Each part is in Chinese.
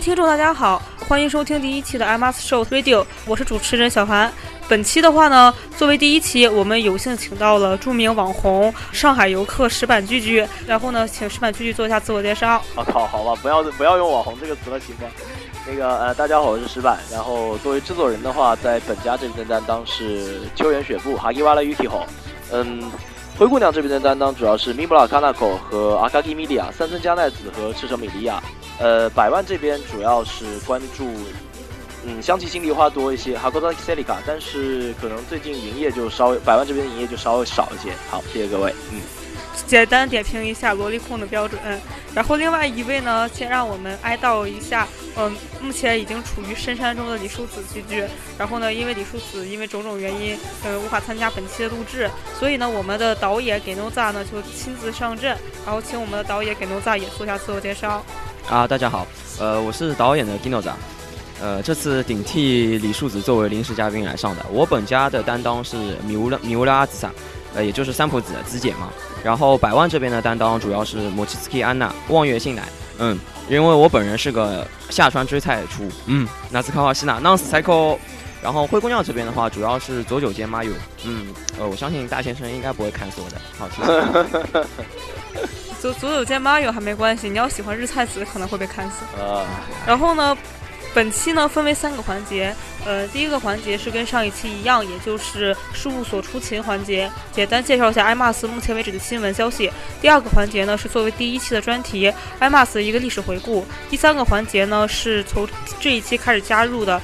听众，大家好，欢迎收听第一期的 M S Show Radio，我是主持人小韩。本期的话呢，作为第一期，我们有幸请到了著名网红上海游客石板居居，然后呢，请石板居居做一下自我介绍。我靠，好吧，不要不要用网红这个词了，行吗？那个呃，大家好，我是石板。然后作为制作人的话，在本家这边的担当是秋元雪布哈基瓦拉 Yuki 吼，嗯。灰姑娘这边的担当主要是 Mibra Kanako 和阿卡基米利亚，三村佳奈子和赤城米利亚。呃，百万这边主要是关注，嗯，香气心梨花多一些，哈 k 达 s e l i c a 但是可能最近营业就稍微，百万这边营业就稍微少一些。好，谢谢各位，嗯。简单点评一下萝莉控的标准，然后另外一位呢，先让我们哀悼一下，嗯，目前已经处于深山中的李叔子居居。然后呢，因为李叔子因为种种原因，呃，无法参加本期的录制，所以呢，我们的导演给 no 扎呢就亲自上阵，然后请我们的导演给 no 扎也做一下自我介绍。啊，大家好，呃，我是导演的 Gino 扎，呃，这次顶替李树子作为临时嘉宾来上的。我本家的担当是米乌拉米乌拉阿兹萨。呃，也就是三浦子子姐嘛。然后百万这边的担当主要是莫奇斯基安娜望月信乃。嗯，因为我本人是个下川追菜出。嗯，纳斯卡瓦西娜 non cycle。然后灰姑娘这边的话，主要是左九间 Mayu。嗯，呃，我相信大先生应该不会看死我的。好，谢谢。左左九见 Mayu 还没关系，你要喜欢日菜子可能会被砍死。啊。然后呢？本期呢分为三个环节，呃，第一个环节是跟上一期一样，也就是事务所出勤环节，简单介绍一下艾玛斯目前为止的新闻消息。第二个环节呢是作为第一期的专题，艾玛斯的一个历史回顾。第三个环节呢是从这一期开始加入的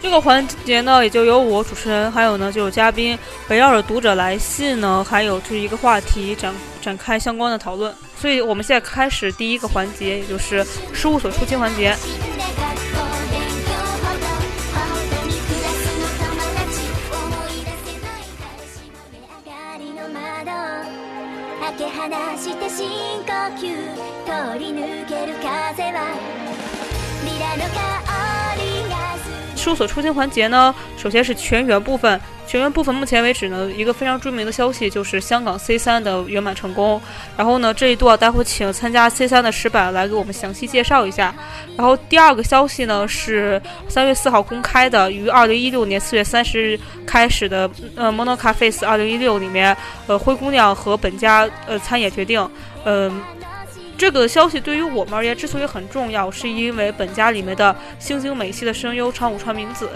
这个环节呢，也就由我主持人，还有呢就有嘉宾围绕着读者来信呢，还有就是一个话题展展开相关的讨论。所以我们现在开始第一个环节，也就是事务所出勤环节。务所出勤环节呢，首先是全员部分。全员部分目前为止呢，一个非常著名的消息就是香港 C 三的圆满成功。然后呢，这一段待会请参加 C 三的石板来给我们详细介绍一下。然后第二个消息呢是三月四号公开的，于二零一六年四月三十日开始的呃 Monoca Face 二零一六里面，呃灰姑娘和本家呃参演决定，嗯。这个消息对于我们而言之所以很重要，是因为本家里面的星星美系的声优长谷川明子，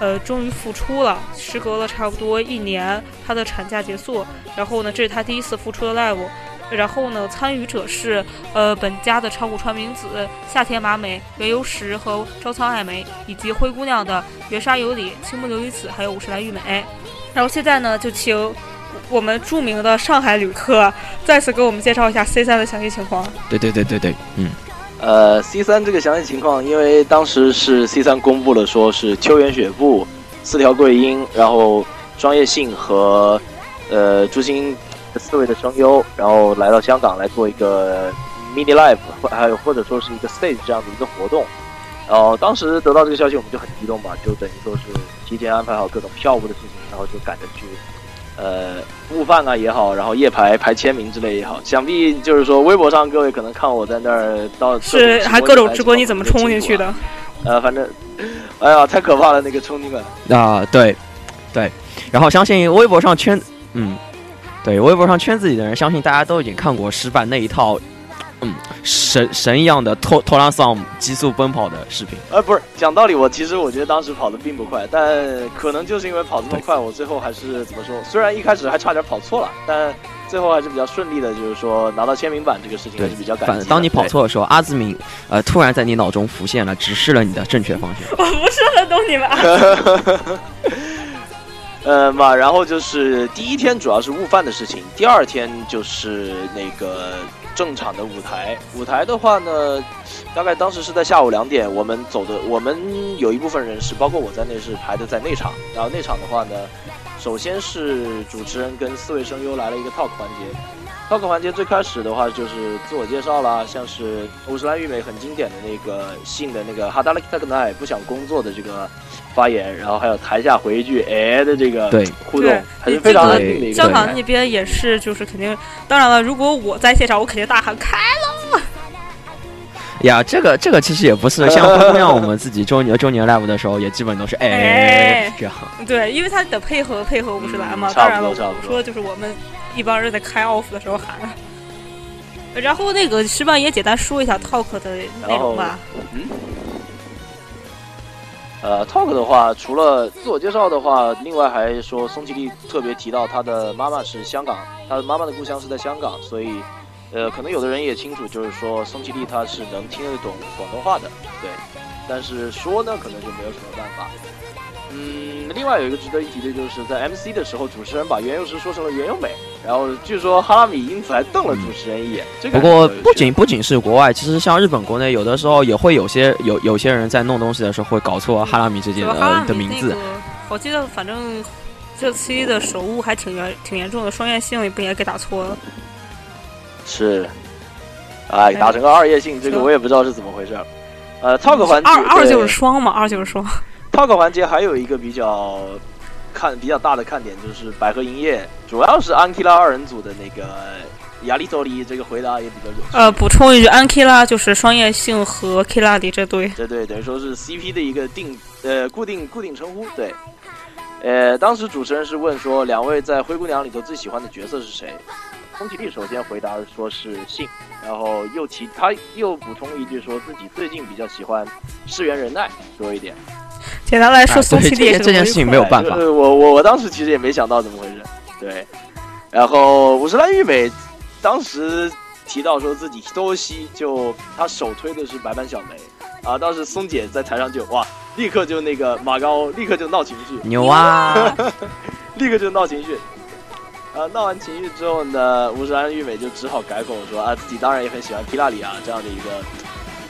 呃，终于复出了。时隔了差不多一年，她的产假结束，然后呢，这是她第一次复出的 live。然后呢，参与者是呃本家的长谷川明子、夏田麻美、原由实和朝仓爱美，以及灰姑娘的原沙有里、青木琉璃子，还有五十岚玉美。然后现在呢，就请。我们著名的上海旅客再次给我们介绍一下 C 三的详细情况。对对对对对，嗯，呃，C 三这个详细情况，因为当时是 C 三公布了，说是秋元雪布、四条桂音，然后庄叶信和呃朱星四位的声优，然后来到香港来做一个 mini live，还有或者说是一个 stage 这样的一个活动。然后当时得到这个消息，我们就很激动嘛，就等于说是提前安排好各种票务的事情，然后就赶着去。呃，悟饭啊也好，然后夜排排签名之类也好，想必就是说微博上各位可能看我在那儿到是还各种直播，你怎么冲进去的？呃，反正，哎呀，太可怕了那个冲进来啊！对，对，然后相信微博上圈，嗯，对，微博上圈子里的人，相信大家都已经看过石板那一套。嗯，神神一样的拖拖拉桑急速奔跑的视频。呃，不是讲道理，我其实我觉得当时跑的并不快，但可能就是因为跑这么快，我最后还是怎么说？虽然一开始还差点跑错了，但最后还是比较顺利的，就是说拿到签名版这个事情还是比较感激。当你跑错的时候，阿兹敏呃突然在你脑中浮现了，指示了你的正确方向。我不是很懂你们。呃嘛，然后就是第一天主要是悟饭的事情，第二天就是那个。正常的舞台，舞台的话呢，大概当时是在下午两点，我们走的，我们有一部分人是，包括我在内，是排的在内场。然后内场的话呢，首先是主持人跟四位声优来了一个 talk 环节，talk 环节最开始的话就是自我介绍啦，像是五十岚裕美很经典的那个信的那个哈达拉克特克奈不想工作的这个。发言，然后还有台下回一句“哎”的这个互动，还是非常安定的一个。香港那边也是，就是肯定，当然了，如果我在现场，我肯定大喊“开了”。呀，这个这个其实也不是，像灰姑娘我们自己周年周年 live 的时候，也基本都是哎哎这样。对，因为他得配合配合五十岚嘛。嗯当然了，我差不多差不多说就是我们一帮人在开 off 的时候喊。然后那个石板也简单说一下 talk 的内容吧。嗯。呃，talk 的话，除了自我介绍的话，另外还说松崎丽特别提到他的妈妈是香港，他的妈妈的故乡是在香港，所以，呃，可能有的人也清楚，就是说宋其利他是能听得懂广东话的，对，但是说呢，可能就没有什么办法。嗯，另外有一个值得一提的就是在 MC 的时候，主持人把袁咏石说成了袁咏美，然后据说哈拉米因此还瞪了主持人一眼。这个不过不仅不仅是国外，其实像日本国内，有的时候也会有些有有些人在弄东西的时候会搞错哈拉米之间的、的名字那个。，我记得反正这期的手误还挺严挺严重的，双叶性也不也给打错了。是，哎，打成个二叶性，这个我也不知道是怎么回事。呃，talk 环节，二二就是双嘛，二就是双。talk 环节还有一个比较看比较大的看点，就是百合营业，主要是安 k 拉二人组的那个亚力多里这个回答也比较有趣。呃，补充一句，安 k 拉就是双叶性和 k 拉迪这对。这对等于说是 CP 的一个定呃固定固定称呼，对。呃，当时主持人是问说，两位在灰姑娘里头最喜欢的角色是谁？宫崎丽首先回答说是信，然后又提他又补充一句说自己最近比较喜欢世原人奈多一点。简单来说，松崎丽也是这件事情没有办法对就是我我我当时其实也没想到怎么回事，对。然后五十岚玉美当时提到说自己多西就他首推的是白板小梅啊，当时松姐在台上就哇，立刻就那个马高立刻就闹情绪，牛啊！立刻就闹情绪。啊，闹完情绪之后呢，五十岚玉美就只好改口说啊，自己当然也很喜欢皮拉里啊这样的一个，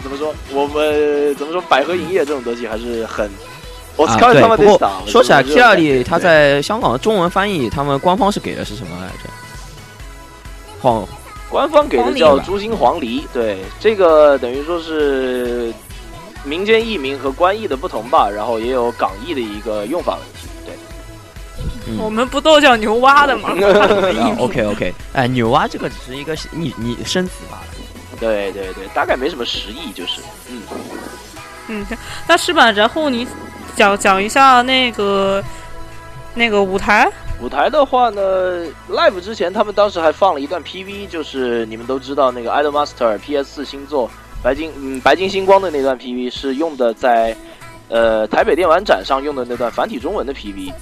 怎么说？我们怎么说？百合影业这种东西还是很。我啊，靠对，不。说起来我觉得 k i r a 里他在香港的中文翻译，他们官方是给的是什么来着？黄官方给的叫朱心黄梨，对，这个等于说是民间译名和官译的不同吧，然后也有港译的一个用法问题，对。嗯我们不都叫牛蛙的吗？啊，OK OK，哎，牛蛙这个只是一个你你生词罢了。对对对，大概没什么实意，就是，嗯，嗯，那是吧？然后你讲讲一下那个那个舞台。舞台的话呢，live 之前他们当时还放了一段 PV，就是你们都知道那个 Idol Master PS 四星座白金嗯白金星光的那段 PV 是用的在呃台北电玩展上用的那段繁体中文的 PV，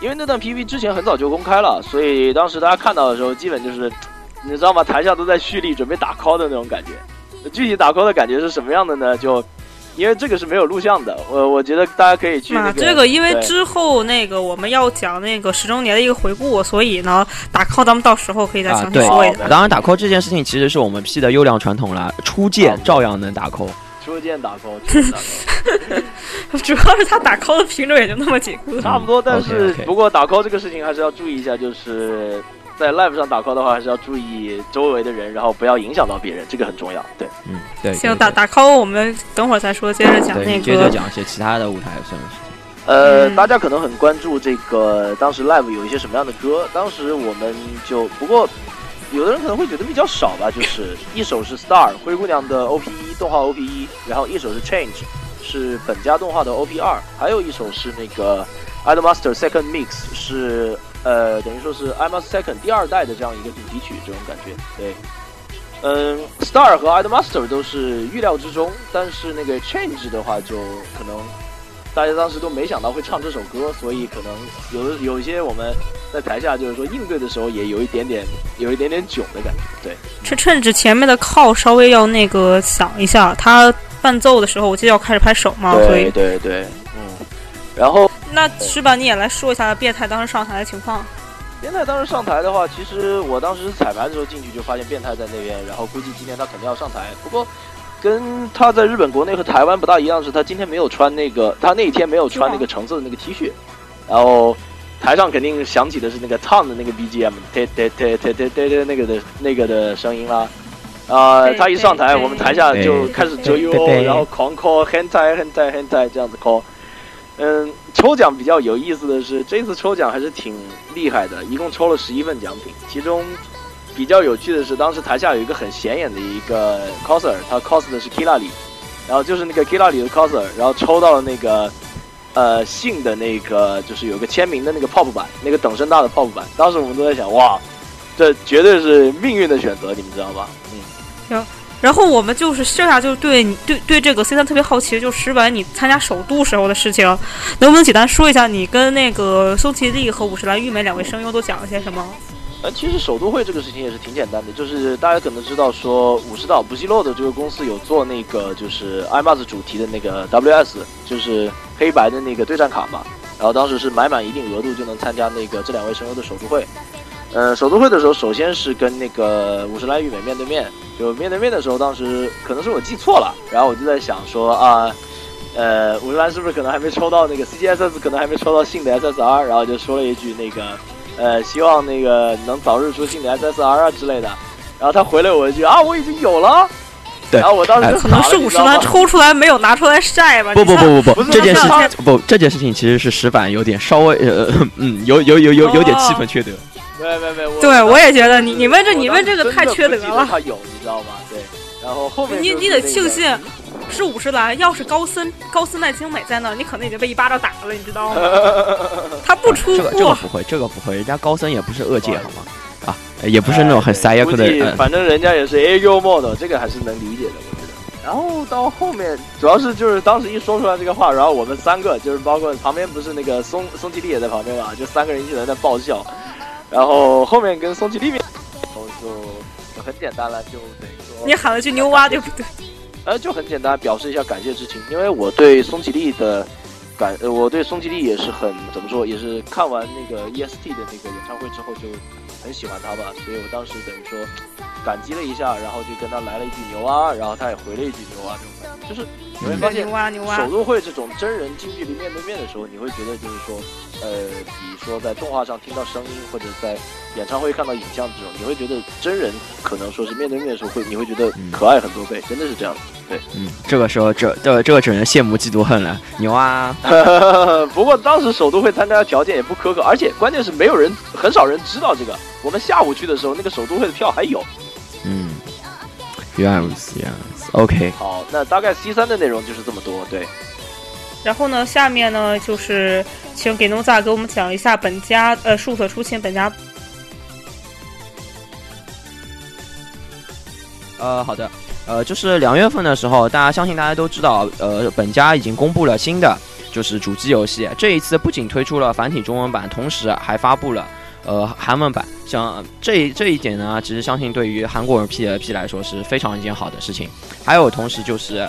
因为那段 PV 之前很早就公开了，所以当时大家看到的时候，基本就是你知道吗？台下都在蓄力准备打 call 的那种感觉。具体打 call 的感觉是什么样的呢？就因为这个是没有录像的，我我觉得大家可以去那啊，个这个因为之后那个我们要讲那个十周年的一个回顾，所以呢，打 call 咱们到时候可以再啊，详细说一下。好当然打 call 这件事情其实是我们 P 的优良传统啦，初见照样能打 call。初见打 call，初见打 call。主要是他打 call 的品种也就那么几个。差不多，但是不过打 call 这个事情还是要注意一下，就是在 live 上打 call 的话，还是要注意周围的人，然后不要影响到别人，这个很重要。对，嗯，对。行，对打打 call 我们等会儿再说，接着讲那个接着。讲一些其他的舞台上的事情。呃，嗯大家可能很关注这个当时 live 有一些什么样的歌，当时我们就不过。有的人可能会觉得比较少吧，就是一首是 Star 灰姑娘的 OP 一动画 OP 一，然后一首是 Change 是本家动画的 OP 二，还有一首是那个 Idolmaster Second Mix 是呃等于说是 I Must Second 第二代的这样一个主题曲，这种感觉。对，嗯，Star 和 Idolmaster 都是预料之中，但是那个 Change 的话就可能大家当时都没想到会唱这首歌，所以可能有的有一些我们在台下就是说应对的时候也有一点点有一点点囧的感觉。对，趁趁着前面的靠稍微要那个想一下，他伴奏的时候，我记得要开始拍手嘛，所对以对对，嗯，然后。那是吧？你也来说一下变态当时上台的情况。变态当时上台的话，其实我当时彩排的时候进去就发现变态在那边，然后估计今天他肯定要上台。不过，跟他在日本国内和台湾不大一样是，他今天没有穿那个，他那一天没有穿那个橙色的那个 T 恤，然后台上肯定响起的是那个 Tom 的那个 BGM，嘚嘚嘚嘚嘚嘚那个的那个的声音啦。啊、对他一上台，我们台下就开始折优对对，然后狂 call 很菜很菜很菜这样子 call。嗯，抽奖比较有意思的是，这次抽奖还是挺厉害的，一共抽了十一份奖品，其中比较有趣的是，当时台下有一个很显眼的一个 coser，他 cos 的是 Killa 里，然后就是那个 Killa 里的 coser，然后抽到了那个呃信的那个就是有个签名的那个 pop 版，那个等身大的 pop 版。当时我们都在想，哇，这绝对是命运的选择，你们知道吧？嗯。行然后我们就是剩下就对你对对这个 C 三特别好奇，就石板你参加首度时候的事情，能不能简单说一下你跟那个松崎丽和五十岚玉美两位声优都讲了些什么？呃，其实首都会这个事情也是挺简单的，就是大家可能知道说武士岛不西洛的这个公司有做那个就是 IMAX 主题的那个 WS，就是黑白的那个对战卡嘛，然后当时是买满一定额度就能参加那个这两位声优的首都会。呃，首都会的时候，首先是跟那个五十岚裕美面对面，就面对面的时候，当时可能是我记错了，然后我就在想说啊，呃，五十岚是不是可能还没抽到那个 CGSS，可能还没抽到新的 SSR，然后就说了一句那个，呃，希望那个能早日出新的 SSR 啊之类的，然后他回了我一句啊，我已经有了。对，然后我当时可能是五十岚抽出来没有拿出来晒吧？不不不不不不，这件事情不，这件事情其实是石板有点稍微呃嗯，有有有有有点气氛缺德。没没没，对我也觉得你你问这你问这个太缺德了。他有，你知道吗？对，然后后面你你得庆幸是五十岚，要是高森高森奈精美在那，你可能已经被一巴掌打了，你知道吗？他不出这个这个不会，这个不会，人家高森也不是恶界好吗？啊，也不是那种很塞亚克的人。反正人家也是 A U mod，这个还是能理解的，我觉得。然后到后面，主要是就是当时一说出来这个话，然后我们三个就是包括旁边不是那个松松吉利也在旁边嘛，就三个人一直在那爆笑。然后后面跟松崎利面，然后就就很简单了，就等于说你喊了句牛蛙对不对？呃，就很简单，表示一下感谢之情。因为我对松崎利的感，呃，我对松崎利也是很怎么说，也是看完那个 EST 的那个演唱会之后就很喜欢他吧，所以我当时等于说感激了一下，然后就跟他来了一句牛啊，然后他也回了一句牛啊，这种感觉就是。你会发现，首都会这种真人近距离面对面的时候，你会觉得就是说，呃，比说在动画上听到声音，或者在演唱会看到影像这种，你会觉得真人可能说是面对面的时候会，你会觉得可爱很多倍，真的是这样子。对，嗯，这个时候这这这个只能羡慕嫉妒恨了，牛啊！不过当时首都会参加的条件也不苛刻，而且关键是没有人，很少人知道这个。我们下午去的时候，那个首都会的票还有。嗯，原来如此呀。OK，好，那大概 C 三的内容就是这么多，对。然后呢，下面呢就是请给农仔给我们讲一下本家呃数所出勤本家。呃，好的，呃，就是两月份的时候，大家相信大家都知道，呃，本家已经公布了新的就是主机游戏，这一次不仅推出了繁体中文版，同时还发布了。呃，韩文版像这这一点呢，其实相信对于韩国人 P L P 来说是非常一件好的事情。还有同时就是，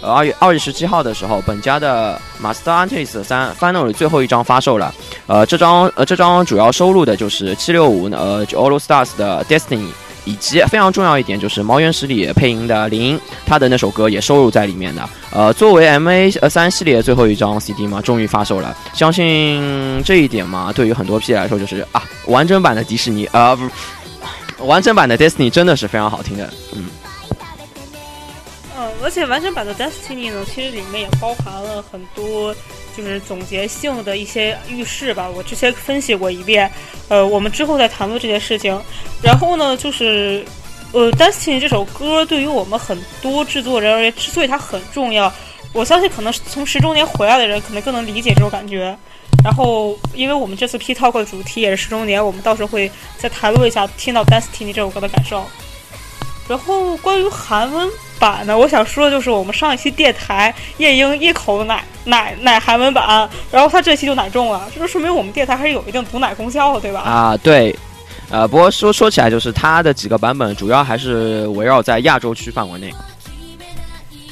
呃，二月二月十七号的时候，本家的 Master Antis 三 Final 最后一张发售了。呃，这张呃这张主要收录的就是七六五呃 All Stars 的 Destiny。以及非常重要一点就是《毛原十里》配音的林，他的那首歌也收录在里面的。呃，作为 M A 呃三系列最后一张 C D 嘛，终于发售了。相信这一点嘛，对于很多 P 来说就是啊，完整版的迪士尼啊，不，完整版的 Disney 真的是非常好听的，嗯。而且完整版的 Destiny 呢，其实里面也包含了很多。就是总结性的一些预示吧，我之前分析过一遍，呃，我们之后再谈论这件事情。然后呢，就是，呃，《Destiny》这首歌对于我们很多制作人而言，之所以它很重要，我相信可能从十周年回来的人可能更能理解这种感觉。然后，因为我们这次 P Talk 的主题也是十周年，我们到时候会再谈论一下听到《Destiny》这首歌的感受。然后，关于韩文。版呢？我想说的就是，我们上一期电台夜莺一口奶奶奶韩文版，然后他这期就奶中了，这就说明我们电台还是有一定毒奶功效的，对吧？啊，对，呃，不过说说起来，就是它的几个版本主要还是围绕在亚洲区范围内。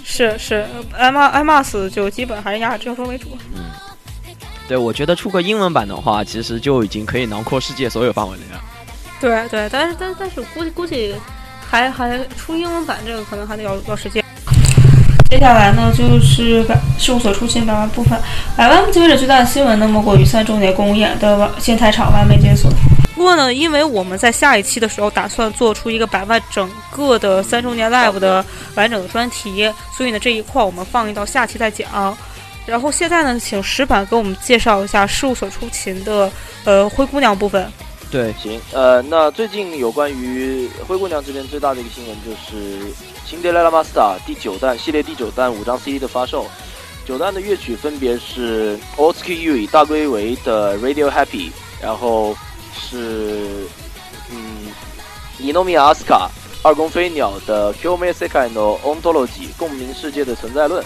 是是，M M S 就基本还是亚洲为主。嗯，对，我觉得出个英文版的话，其实就已经可以囊括世界所有范围内了。对对，但是但但是估计估计。还还出英文版，这个可能还得要要时间。接下来呢，就是事务所出勤百万部分，百万接着最大的新闻呢，莫过于三周年公演的新台场完美解锁。不过呢，因为我们在下一期的时候打算做出一个百万整个的三周年 live 的完整的专题，所以呢这一块我们放一到下期再讲。然后现在呢，请石板给我们介绍一下事务所出勤的呃灰姑娘部分。对，行，呃，那最近有关于灰姑娘这边最大的一个新闻就是《辛德莱拉 Master》第九弹系列第九弹五张 CD 的发售。九弹的乐曲分别是 Otsuki Ui 大龟维的 Radio Happy，然后是嗯尼诺米亚斯卡二宫飞鸟的 Qme Sekai no Ontology 共鸣世界的存在论，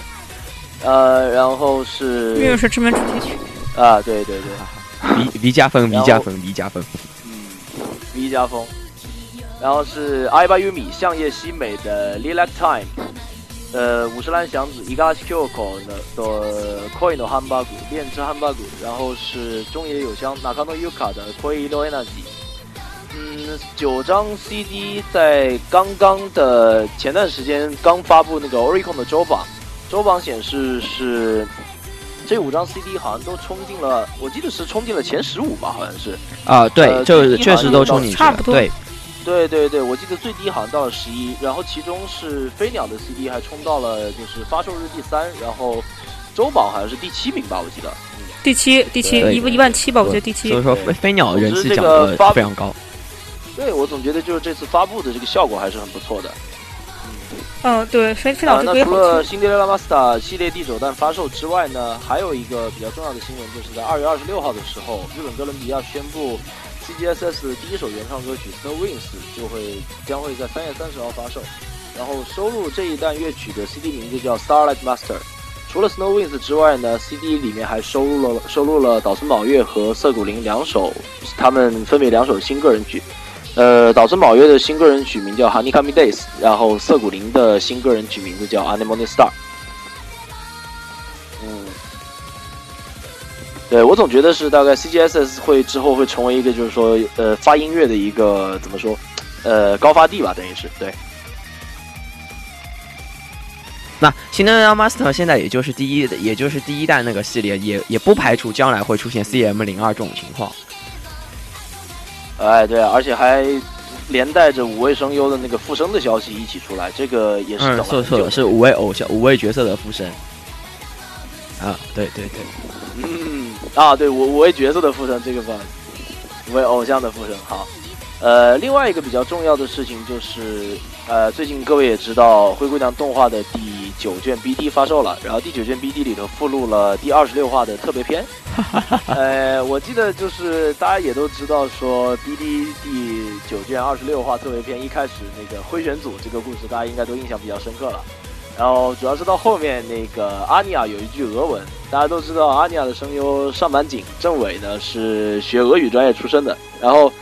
呃，然后是命运是知名主题曲。啊，对对对，V V 加分后加分，V 加分。嗯，V 加风，然后是阿巴优米相叶希美的 Lilac Time，呃，五十岚祥子 Igashi Kyoko 的的 Koi no Hamburg 恋之汉巴谷，然后是中野有香 Nakano Yuka 的 Koi no Energy。嗯，九张 CD 在刚刚的前段时间刚发布那个 Oricon 的周榜，周榜显示是这五张 CD 好像都冲进了，我记得是冲进了前十五吧，好像是。啊，对，呃这最低好像确实都冲进去了。差不多对，对对对，我记得最低好像到了十一，然后其中是飞鸟的 CD 还冲到了就是发售日第三，然后周榜好像是第七名吧，我记得。嗯，第七，第七，对一一万七吧，我觉得第七所以。说飞飞鸟人气这讲的个非常高。对我总觉得就是这次发布的这个效果还是很不错的。嗯，对，飞飞鸟，这啊那除。了辛迪勒拉 Master 系列第九弹发售之外呢，还有一个比较重要的新闻，就是在二月二十六号的时候，日本哥伦比亚宣布 CGSS 的第一首原创歌曲《Snow Wings》就会将会在三月三十号发售，然后收录这一弹乐曲的 CD 名字叫《Starlight Master》。除了 Snow Wings 之外呢，CD 里面还收录了收录了岛村宝月和涩谷玲两首，他们分别两首新个人曲。呃，岛村宝月的新个人曲名叫《Honeycomb Days》，然后涩谷林的新个人曲名字叫《Anemone Star》。嗯，对我总觉得是大概 CGSS 会之后会成为一个就是说呃发音乐的一个怎么说呃高发地吧，等于是对。那新能源 Master 现在也就是第一，也就是第一代那个系列，也也不排除将来会出现 CM 零二这种情况。哎，对啊，而且还连带着五位声优的那个复生的消息一起出来，这个也是等嗯，了很久错错了，是五位偶像，五位角色的附身。啊，对对对，嗯啊，对五五位角色的附身，这个不好意思，五位偶像的附身。好，呃，另外一个比较重要的事情就是，呃，最近各位也知道，灰姑娘动画的第九卷 BD 发售了，然后第九卷 BD 里头附录了第二十六话的特别篇。呃，我记得就是大家也都知道说，BD 第九卷二十六话特别篇一开始那个灰选组这个故事，大家应该都印象比较深刻了。然后主要是到后面那个阿尼亚有一句俄文，大家都知道阿尼亚的声优上坂井正伟呢是学俄语专业出身的，然后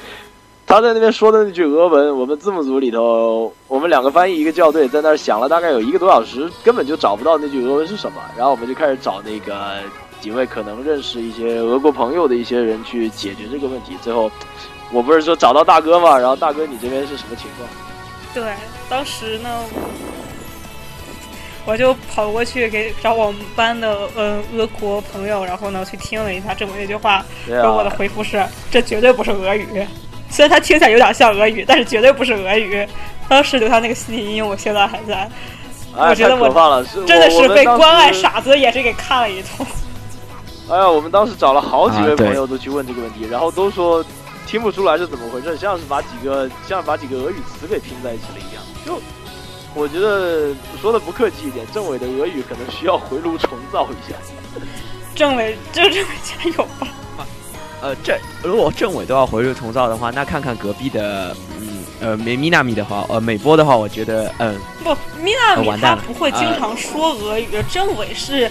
他在那边说的那句俄文，我们字幕组里头我们两个翻译一个校对，在那儿想了大概有一个多小时，根本就找不到那句俄文是什么，然后我们就开始找那个几位可能认识一些俄国朋友的一些人去解决这个问题，最后我不是说找到大哥嘛，然后大哥你这边是什么情况？对，当时呢，我就跑过去给找我们班的嗯俄国朋友，然后呢去听了一下这么一句话，对然后我的啊，回复是：这绝对不是俄语。虽然它听起来有点像俄语，但是绝对不是俄语。当时留下那个心理阴影，我现在还在，哎，我觉得我可怕了，真的是被关爱傻子也是给看了一通。哎呀，我们当时找了好几位朋友都去问这个问题，然后都说听不出来是怎么回事，像是把几个像是把几个俄语词给拼在一起了一样。就我觉得说的不客气一点，政委的俄语可能需要回炉重造一下。政委，就政委加油吧！呃，这如果政委都要回炉重造的话，那看看隔壁的，嗯，呃，美米纳米的话，呃，美波的话，我觉得，嗯，不，米纳米他不会经常说俄语，政委是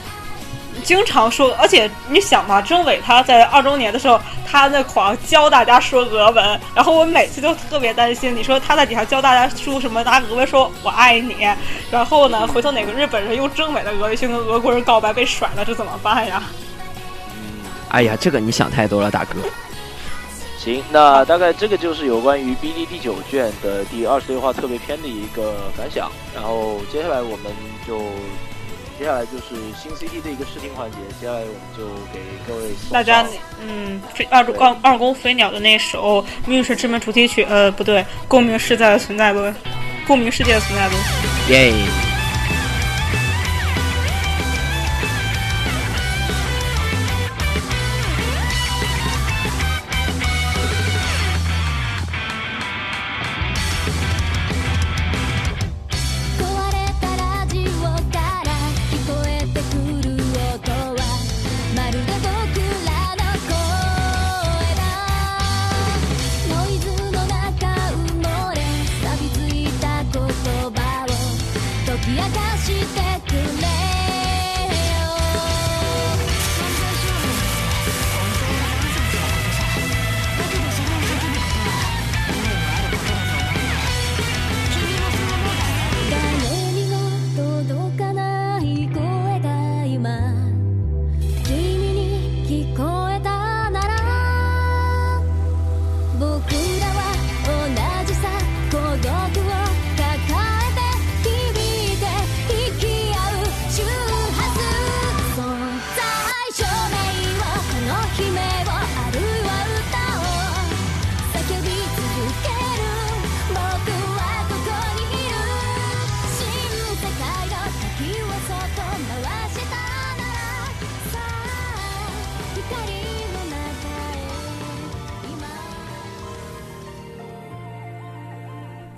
经常说，而且你想嘛，政委他在二周年的时候，他那狂教大家说俄文，然后我每次都特别担心，你说他在底下教大家说什么，拿俄文说我爱你，然后呢，回头哪个日本人用政委的俄语去跟俄国人告白被甩了，这怎么办呀？哎呀，这个你想太多了，大哥。行，那大概这个就是有关于 BD 第九卷的第二十六话特别篇的一个感想。然后接下来我们就接下来就是新 CD 的一个试听环节，接下来我们就给各位大家，嗯，飞二二二宫飞鸟的那首《命运是之门》主题曲，呃，不对，共鸣世界的存在论，共鸣世界的存在论。耶、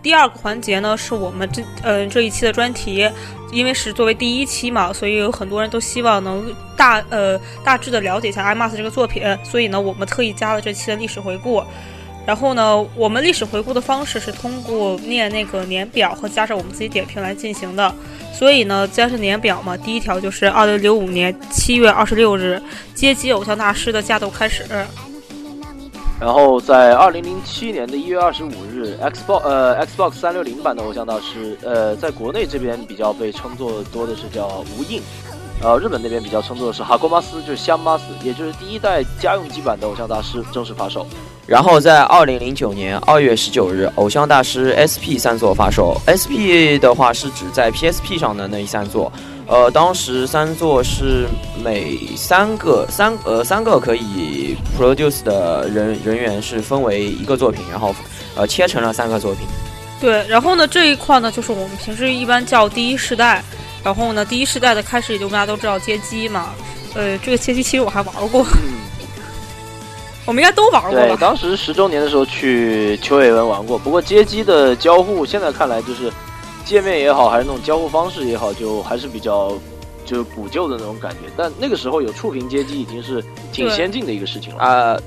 第二个环节呢，是我们这呃这一期的专题，因为是作为第一期嘛，所以有很多人都希望能大呃大致的了解一下《艾玛斯》这个作品，所以呢，我们特意加了这期的历史回顾。然后呢，我们历史回顾的方式是通过念那个年表和加上我们自己点评来进行的。所以呢，加上年表嘛，第一条就是二零零五年七月二十六日，街机偶像大师的架斗开始。然后在二零零七年的一月二十五日，Xbox 呃 Xbox 三六零版的偶像大师，呃，在国内这边比较被称作多的是叫无印，呃，日本那边比较称作的是哈锅马斯，就是香马斯，也就是第一代家用机版的偶像大师正式发售。然后在二零零九年二月十九日，偶像大师 SP 三座发售。SP 的话是指在 PSP 上的那一三座。呃，当时三座是每三个三呃三个可以 produce 的人人员是分为一个作品，然后呃切成了三个作品。对，然后呢这一块呢就是我们平时一般叫第一世代，然后呢第一世代的开始也就大家都知道街机嘛，呃这个街机其实我还玩过，我们应该都玩过对，吧？当时十周年的时候去秋叶原玩过，不过街机的交互现在看来就是界面也好，还是那种交互方式也好，就还是比较就是古旧的那种感觉。但那个时候有触屏街机已经是挺先进的一个事情了。呃，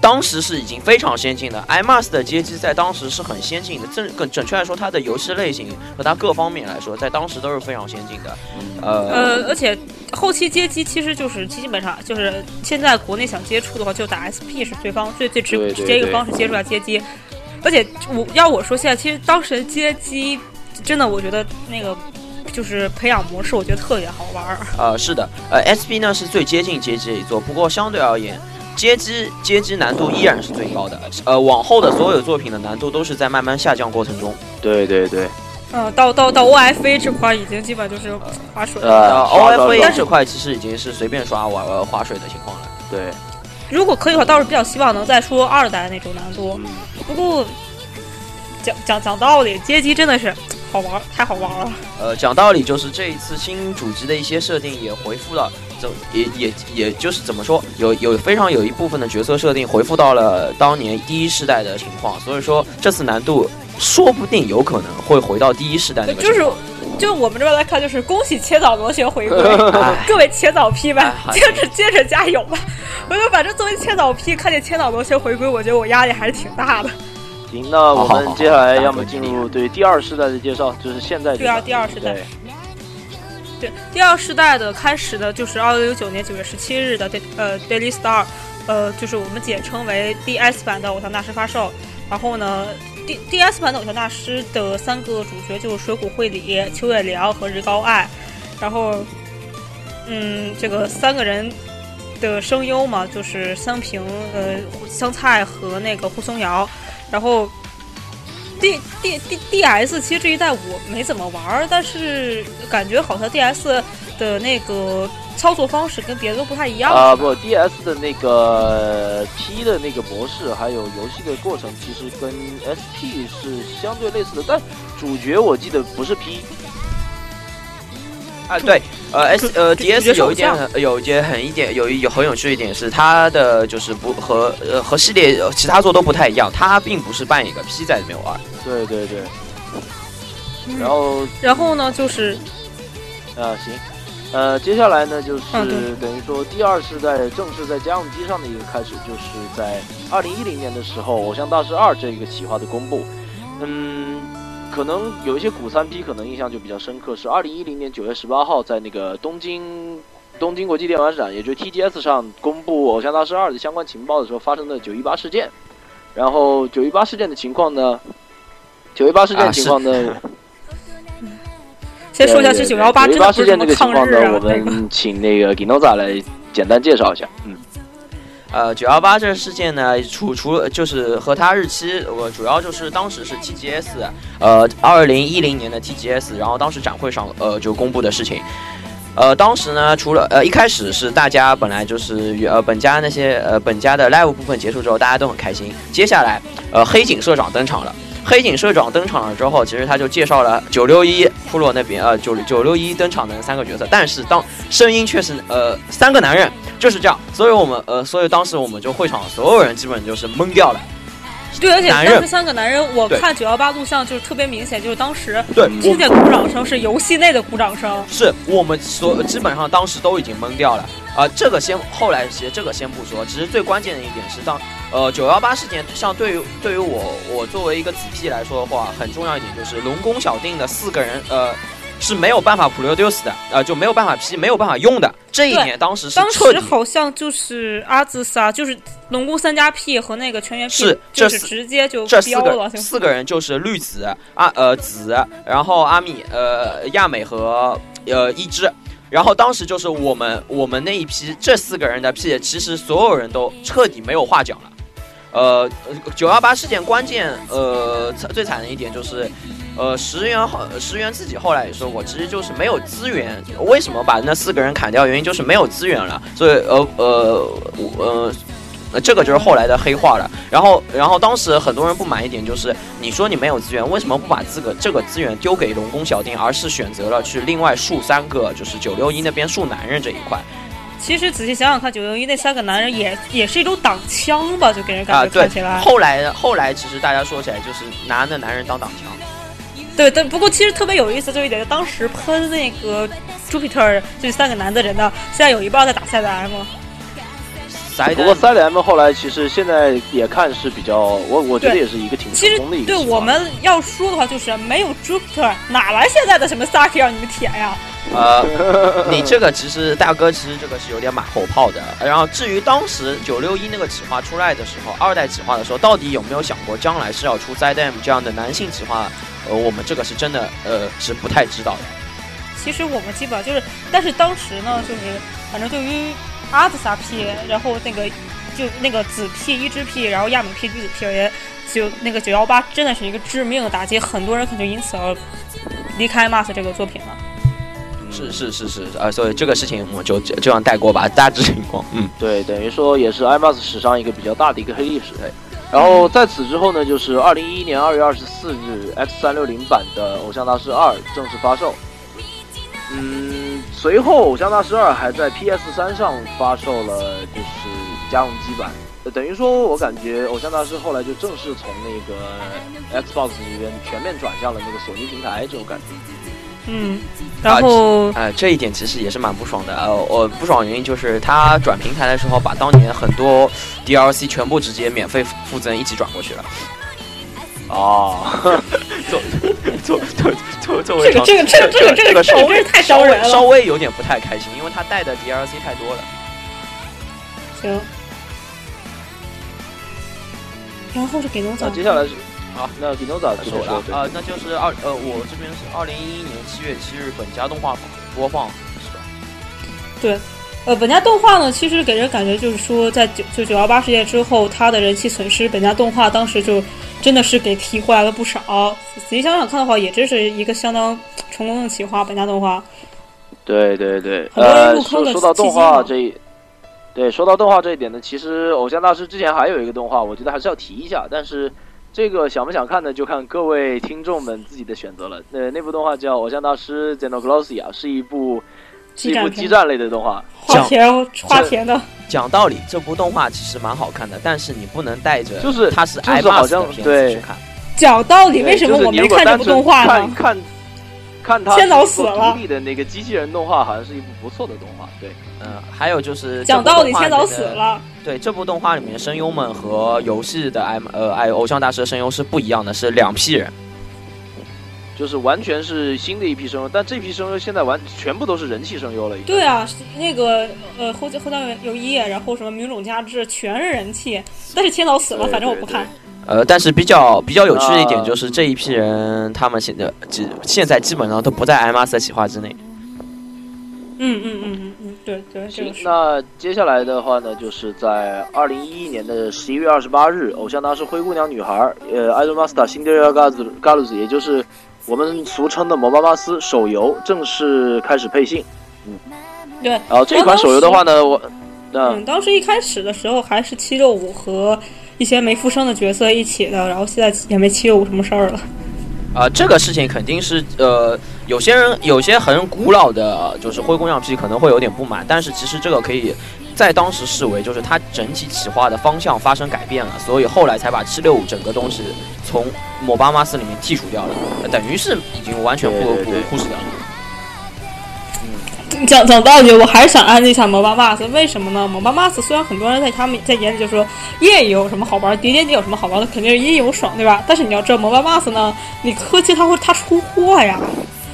当时是已经非常先进的，iMAS 的街机在当时是很先进的，正更准确来说，它的游戏类型和它各方面来说，在当时都是非常先进的。呃，呃，而且后期街机其实就是基本上就是现在国内想接触的话，就打 SP 是最方最最直对对直接一个方式接触到街机。而且我要我说，现在其实当时街机真的，我觉得那个就是培养模式，我觉得特别好玩儿。呃，是的，呃，SP 呢是最接近街机的一座，不过相对而言，街机街机难度依然是最高的。呃，往后的所有作品的难度都是在慢慢下降过程中。对对对，呃，到到到 OFA 这块已经基本就是划水了。呃，OFA 这块其实已经是随便刷玩呃划水的情况了。对，如果可以的话，倒是比较希望能再出二代那种难度。不过讲讲讲道理，街机真的是好玩，太好玩了。呃，讲道理就是这一次新主机的一些设定也回复了，怎也也也就是怎么说，有有非常有一部分的角色设定回复到了当年第一世代的情况，所以说这次难度说不定有可能会回到第一世代那个就是。就我们这边来看，就是恭喜切早螺旋回归，哎各位切早批们哎，好接着接着加油吧！我就反正作为切早批，看见切早螺旋回归，我觉得我压力还是挺大的。行，那我们接下来要么进入对第二世代的介绍，就是现在这对啊第二世代对对，第二世代的开始的就是二零零九年九月十七日的 Day 呃 Daily Star，呃，就是我们简称为 DS 版的偶像大师发售。然后呢，D DS 版的偶像大师的三个主角就是水谷惠里、秋月良和日高爱。然后，嗯，这个三个人的声优嘛，就是香平、呃香菜和那个户松遥。然后 D D D D S 其实这一代我没怎么玩儿，但是感觉好像 D S 的那个操作方式跟别的都不太一样。啊、不，DS 的那个 P 的那个模式，还有游戏的过程，其实跟 SP 是相对类似的，但主角我记得不是 P。啊，对，呃，S 呃主主角 DS 有一点有一点很一点有一有很有趣一点是它的就是不和呃和系列呃其他作都不太一样，它并不是扮演一个 P 在里面玩。对对对，嗯然后然后呢，就是啊行，呃，接下来呢就是等于说第二世代正式在家用机上的一个开始，就是在二零一零年的时候，《偶像大师二》这个企划的公布。嗯，可能有一些古三 P 可能印象就比较深刻，是二零一零年九月十八号在那个东京东京国际电玩展，也就是 TGS 上公布《偶像大师二》的相关情报的时候发生的九一八事件。然后九一八事件的情况呢，九一八事件啊情况呢，先说一下，这九幺八真的不是什么这个情况呢，我，们请那个 Ginoza 来简单介绍一下。嗯，呃，九幺八这个事件呢，除除了就是和它日期，我主要就是当时是 TGS，呃，二零一零年的 TGS，然后当时展会上呃就公布的事情。呃，当时呢，除了呃一开始是大家本来就是呃本家那些呃本家的 live 部分结束之后，大家都很开心。接下来呃黑井社长登场了。黑警社长登场了之后，其实他就介绍了九六一库洛那边呃九九六一登场的三个角色，但是当声音却是呃三个男人，就是这样，所以我们呃，所以当时我们就会场所有人基本就是懵掉了。对，而且当时三个男人，我看九幺八录像就是特别明显，就是当时对听见鼓掌声是游戏内的鼓掌声。是我们所基本上当时都已经懵掉了。啊、这个先后来其实这个先不说，只是最关键的一点是当呃九幺八事件，像对于对于我我作为一个子 P 来说的话，很重要一点就是龙宫小定的四个人呃是没有办法 produce 的，呃就没有办法 P 没有办法用的。这一点当时是当时好像就是阿兹萨，就是龙宫三加 P 和那个全员 P，是就是这直接就这四个。四个人就是绿子啊呃子，然后阿米呃亚美和呃一只。然后当时就是我们我们那一批这四个人的 P，其实所有人都彻底没有话讲了。呃，九幺八事件关键呃最惨的一点就是，呃石原后石原自己后来也说过，其实就是没有资源。为什么把那四个人砍掉？原因就是没有资源了。所以呃呃我呃。这个就是后来的黑化了。然后，然后当时很多人不满一点就是，你说你没有资源，为什么不把这个这个资源丢给龙宫小丁，而是选择了去另外树三个，就是九六一那边树男人这一块其实仔细想想看，九六一那三个男人也 也是一种挡枪吧，就给人啊？感觉看起来。，后来后来其实大家说起来就是拿那男人当挡枪。对，但不过其实特别有意思就一点，当时喷那个 Jupiter 这三个男的人呢，现在有一半在打赛德 M。不过塞雷 M 后来其实现在也看是比较，我我觉得也是一个挺其实成功的一个对我们要说的话，就是没有 Jupiter，哪来现在的什么 Saki 让你们舔呀？呃，你这个其实大哥其实这个是有点马后炮的。然后至于当时九六一那个企划出来的时候，二代企划的时候，到底有没有想过将来是要出 ZM 这样的男性企划？呃，我们这个是真的呃是不太知道的。其实我们基本上就是，但是当时呢，就是反正对于阿兹萨 P，然后那个就那个紫 P、一只 P，然后亚美 P、绿子 P 而言，就那个九幺八真的是一个致命的打击，很多人可能就因此而离开 Mas 这个作品了。是是是是，啊，所以这个事情我们就就这样带过吧，大致情况，嗯，对，等于说也是 IMAX 史上一个比较大的一个黑历史。然后在此之后呢，就是二零一一年二月二十四日，X 三六零版的《偶像大师二》正式发售。嗯，随后《偶像大师二》还在 PS 三上发售了，就是家用机版。呃等于说，我感觉《偶像大师》后来就正式从那个 Xbox 这边全面转向了那个索尼平台这种感觉。嗯，然后呃，这一点其实也是蛮不爽的。呃，我不爽原因就是他转平台的时候，把当年很多 DLC 全部直接免费附赠一起转过去了。哦，作作作作作为这个这个这个这个这个个稍微这个太稍微伤人了稍微有点不太开心，因为他带的 DLC 太多了。行，然后是给农那总，接下来是好，那这是我边说，了啊、那就是二呃，我这边是二零一一年七月七日本家动画播放是吧？对，呃，本家动画呢，其实给人感觉就是说，在九就九幺八事件之后，它的人气损失，本家动画当时就真的是给提回来了不少。仔细想想看的话，也真是一个相当成功的企划。本家动画，对对对，很多人呃，入坑的说说到动画这一，对，说到动画这一点呢，其实《偶像大师》之前还有一个动画，我觉得还是要提一下，但是这个想不想看呢，就看各位听众们自己的选择了。呃，那部动画叫《偶像大师 Xenoglossia》，是一部是一部激战激战类的动画。花钱花钱的，讲道理，这部动画其实蛮好看的，但是你不能带着就是它是就是 IMAX 好像的片子对去看。讲道理，为什么我没看这部动画呢？看看看它千岛是一部死了独立的那个机器人动画，好像是一部不错的动画。对，嗯、还有就是讲道理，千岛岛死。了。对，这部动画里面声优们和游戏的 M 呃爱偶像大师的声优是不一样的，是两批人。就是完全是新的一批声优，但这批声优现在完全部都是人气声优了。已经对啊，那个呃后后段有一，然后什么名种加之，全是人气。但是千岛死了，反正我不看。呃，但是比较比较有趣的一点就是这一批人，他们现在基现在基本上都不在 IMAX 的企划之内。嗯嗯嗯嗯嗯，对对，行，那接下来的话呢，就是在二零一一年的十一月二十八日，《偶像大师灰姑娘女孩》呃，《Idol Master Cinderella g a l l s》，也就是我们俗称的《摩巴巴斯》手游正式开始配信。嗯对，然后这款手游的话呢，我、嗯，当时一开始的时候还是七六五和一些没附身的角色一起的，然后现在也没七六五什么事儿了。啊，这个事情肯定是呃，有些人有些很古老的，就是灰姑娘皮可能会有点不满，但是其实这个可以在当时视为就是它整体企划的方向发生改变了，所以后来才把七六五整个东西从某巴马斯里面剔除掉了，等于是已经完全不不忽视掉了。讲讲道理，我还是想安利一下摩巴 Max，为什么呢？摩巴 Max 虽然很多人在他们在眼里就说夜游有什么好玩，叠叠叠有什么好玩的，肯定是夜游爽，对吧？但是你要知道，摩巴 Max 呢，你氪金它会它出货呀，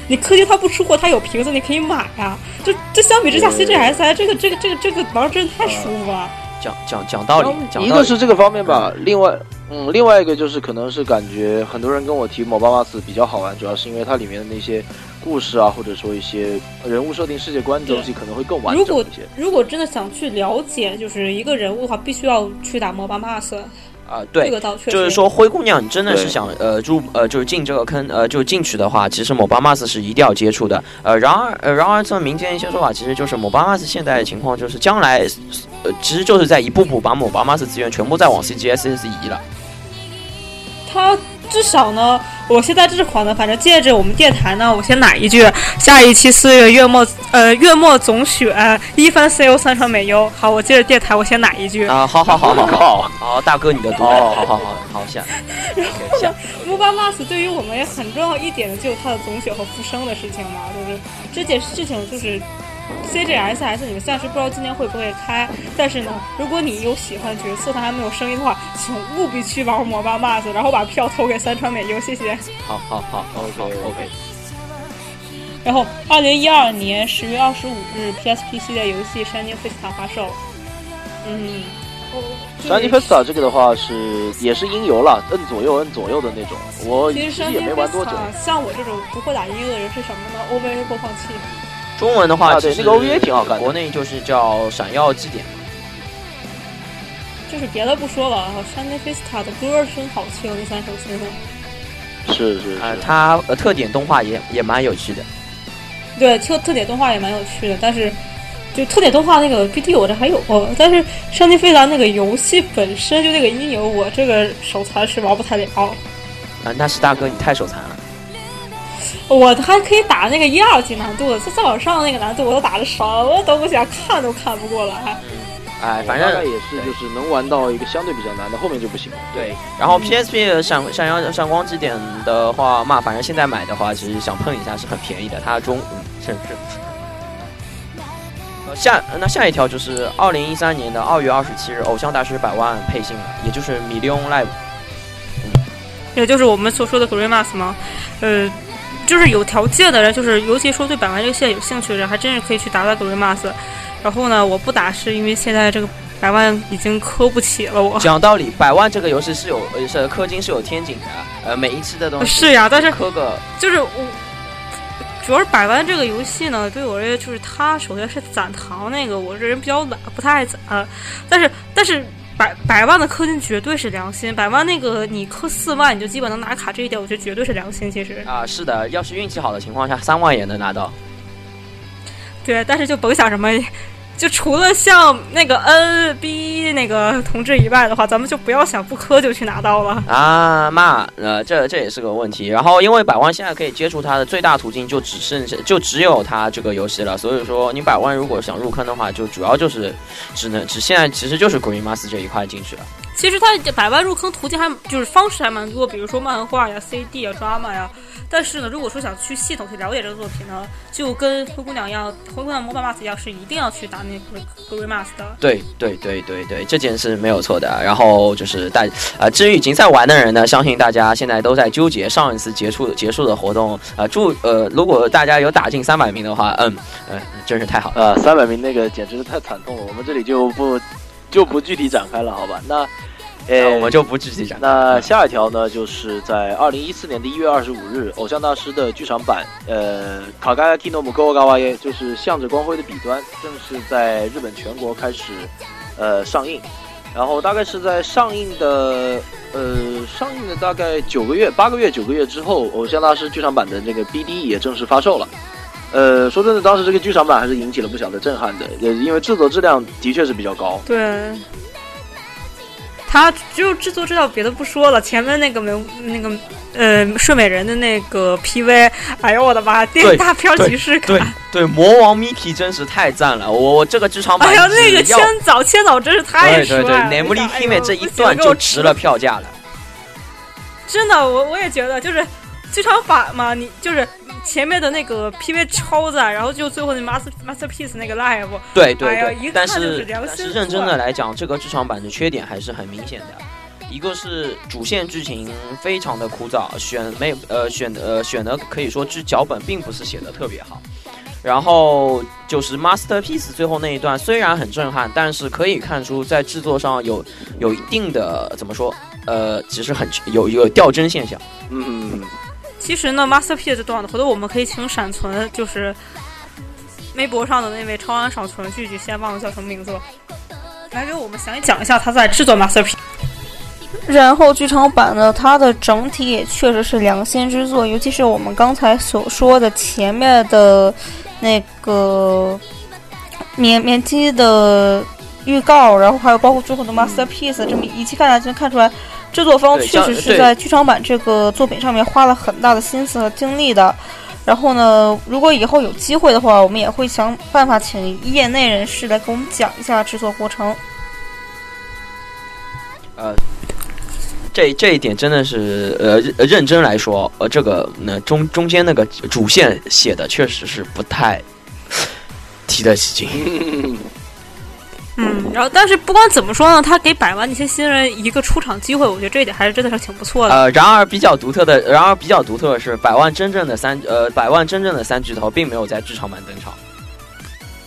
你氪金它不出货，它有瓶子你可以买呀。就这相比之下，CGSI 这个这个这个这个玩真的太舒服了。讲讲讲道理，一个是这个方面吧，另外嗯，另外一个就是可能是感觉很多人跟我提某巴 Max 比较好玩，主要是因为它里面的那些。故事啊，或者说一些人物设定、世界观的东西，可能会更完整一些。如果真的想去了解，就是一个人物的话，必须要去打某巴马斯。啊，对，这个倒确实。就是说，灰姑娘，真的是想呃入呃就是进这个坑呃就进去的话，其实某巴马斯是一定要接触的。呃，然而呃然而从民间一些说法，其实就是某巴马斯现在的情况就是将来呃其实就是在一步步把某巴马斯资源全部在往 CGSS 移了。他。至少呢，我现在这款呢，反正借着我们电台呢，我先奶一句，下一期四月月末，呃，月末总选一番 C O 三传美优。好，我借着电台，我先奶一句啊，好好好好好，好大哥你的独白，好好好好下。然后呢，m o b a m a s 对于我们也很重要一点的，就是它的总选和复生的事情嘛，就是这件事情就是。CGSS 你们暂时不知道今年会不会开，但是呢，如果你有喜欢角色，他还没有声音的话，请务必去玩魔巴 Max，然后把票投给三川美优，谢谢。好好好，OK OK。然后，二零一二年十月二十五日，PSP 系列游戏《山鹰 Festa》发售。嗯，山鹰 Festa 这个的话是也是音游了，摁左右摁左右的那种。我其实也没玩多久。像我这种不会打音乐的人是什么呢？OVA 播放器。中文的话，对那个 OVA 挺好看，国内就是叫《闪耀祭典》。就是别的不说了，山内菲斯塔的歌声好听，那三首其实。是是啊，它呃特点动画也也蛮有趣的。对，特特点动画也蛮有趣的，但是就特点动画那个 BD 我这还有，但是山内菲达那个游戏本身就那个音游，我这个手残是玩不太了。啊，那是大哥你太手残了。我还可以打那个一二级难度，再再往上那个难度我都打的什么都不想看都看不过来。哎，反正也是，就是能玩到一个相对比较难的，后面就不行了。对，然后 PSP 闪闪耀闪光之点的话嘛，反正现在买的话，其实想碰一下是很便宜的。它中嗯，是是。下那下一条就是二零一三年的二月二十七日，偶像大师百万配信了，也就是 Million Live，嗯，也就是我们所说的 Grimas 吗？呃。就是有条件的人，就是尤其说对百万这个线有兴趣的人，还真是可以去打打 Grimas。然后呢，我不打是因为现在这个百万已经磕不起了。我讲道理，百万这个游戏是有是氪金是有天井的，呃，每一期的东西是呀，但是氪个就是我，主要是百万这个游戏呢，对我而言就是它首先是攒糖那个，我这人比较懒，不太爱攒，但是但是。百百万的氪金绝对是良心，百万那个你氪四万你就基本能拿卡，这一点我觉得绝对是良心。其实啊，是的，要是运气好的情况下，三万也能拿到。对，但是就甭想什么。就除了像那个 N B 那个同志以外的话，咱们就不要想不磕就去拿刀了啊！妈，呃，这这也是个问题。然后，因为百万现在可以接触它的最大途径就只剩下就只有它这个游戏了，所以说你百万如果想入坑的话，就主要就是只能只现在其实就是 Green Mass 这一块进去了。其实它百万入坑途径还就是方式还蛮多，比如说漫画呀、C D 啊、drama 呀。但是呢，如果说想去系统去了解这个作品呢，就跟灰姑娘一样，灰姑娘魔法 mask 一样，是一定要去打那个 grey mask 的。对对对对对，这件事没有错的。然后就是大呃，至于已经在玩的人呢，相信大家现在都在纠结上一次结束结束的活动。呃，祝呃，如果大家有打进三百名的话，嗯嗯，真是太好了。呃，三百名那个简直是太惨痛了，我们这里就不就不具体展开了，好吧？那。呃我们就不具体讲。那下一条呢，就是在二零一四年的一月二十五日，《偶像大师》的剧场版，呃，卡盖提诺姆高高瓦耶，就是向着光辉的彼端，正式在日本全国开始，呃，上映。然后大概是在上映的，呃，上映的大概九个月、八个月、九个月之后，《偶像大师》剧场版的那个 BD 也正式发售了。呃，说真的，当时这个剧场版还是引起了不小的震撼的，呃，因为制作质量的确是比较高。对。他就制作质量别的不说了，前面那个没那个呃睡美人的那个 PV，哎呦我的妈，电影大片 即视感。对对，魔王 Miki 真是太赞了，我我这个剧场版。哎呀，那个千早千早真是太帅了。对对对，Namely Kimi 这一段就值了票价了。真的，我我也觉得，就是剧场版嘛，你就是前面的那个 PV 超赞，然后就最后那 master masterpiece 那个 live，对对对，但是但是认真的来讲，这个剧场版的缺点还是很明显的，一个是主线剧情非常的枯燥，选没呃选呃选的可以说剧脚本并不是写的特别好，然后就是 masterpiece 最后那一段虽然很震撼，但是可以看出在制作上有有一定的怎么说。呃，其实很有有掉帧现象。嗯，其实呢，Masterpiece 这段的，回头我们可以请闪存，就是微博上的那位超安闪存，句句先忘了叫什么名字了，来给我们详细讲一下他在制作 Masterpiece。然后剧场版呢，它的整体也确实是良心之作，尤其是我们刚才所说的前面的那个免免机的。预告，然后还有包括最后的 masterpiece，这么一气看下去，看出来制作方确实是在剧场版这个作品上面花了很大的心思和精力的。然后呢，如果以后有机会的话，我们也会想办法请业内人士来给我们讲一下制作过程。呃，这这一点真的是呃认真来说，呃，这个那中中间那个主线写的确实是不太提得起劲。嗯，然后但是不管怎么说呢，他给百万那些新人一个出场机会，我觉得这一点还是真的是挺不错的。呃，然而比较独特的，然而比较独特的是，百万真正的三呃，百万真正的三巨头并没有在剧场版登场。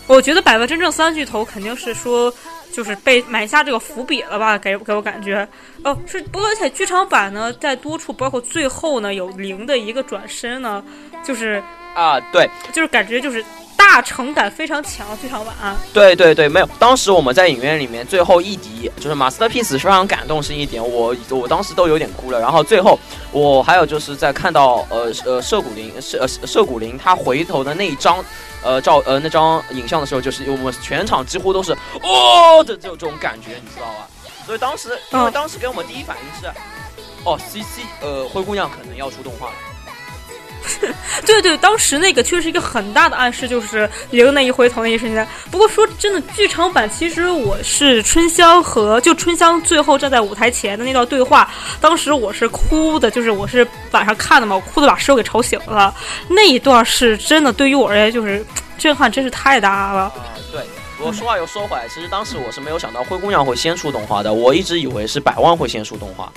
我觉得百万真正三巨头肯定是说，就是被埋下这个伏笔了吧？给给我感觉，哦，是，不过而且剧场版呢，在多处，包括最后呢，有零的一个转身呢，就是啊，对，就是感觉就是。大成感非常强，剧场版。对对对，没有。当时我们在影院里面，最后一集就是 Masterpiece 非常感动，是一点，我我当时都有点哭了。然后最后，我还有就是在看到呃呃涉谷林涉涉谷林他回头的那一张呃照呃那张影像的时候，就是我们全场几乎都是哦的这这种感觉，你知道吧？所以当时因为当时给我们第一反应是，哦，CC 呃灰姑娘可能要出动画了。对对，当时那个确实一个很大的暗示，就是零那一回头那一瞬间。不过说真的，剧场版其实我是春香和就春香最后站在舞台前的那段对话，当时我是哭的，就是我是晚上看的嘛，我哭的把室友给吵醒了。那一段是真的，对于我而言就是震撼，真是太大了。对，我说话又说回来，其实当时我是没有想到灰姑娘会先出动画的，我一直以为是百万会先出动画。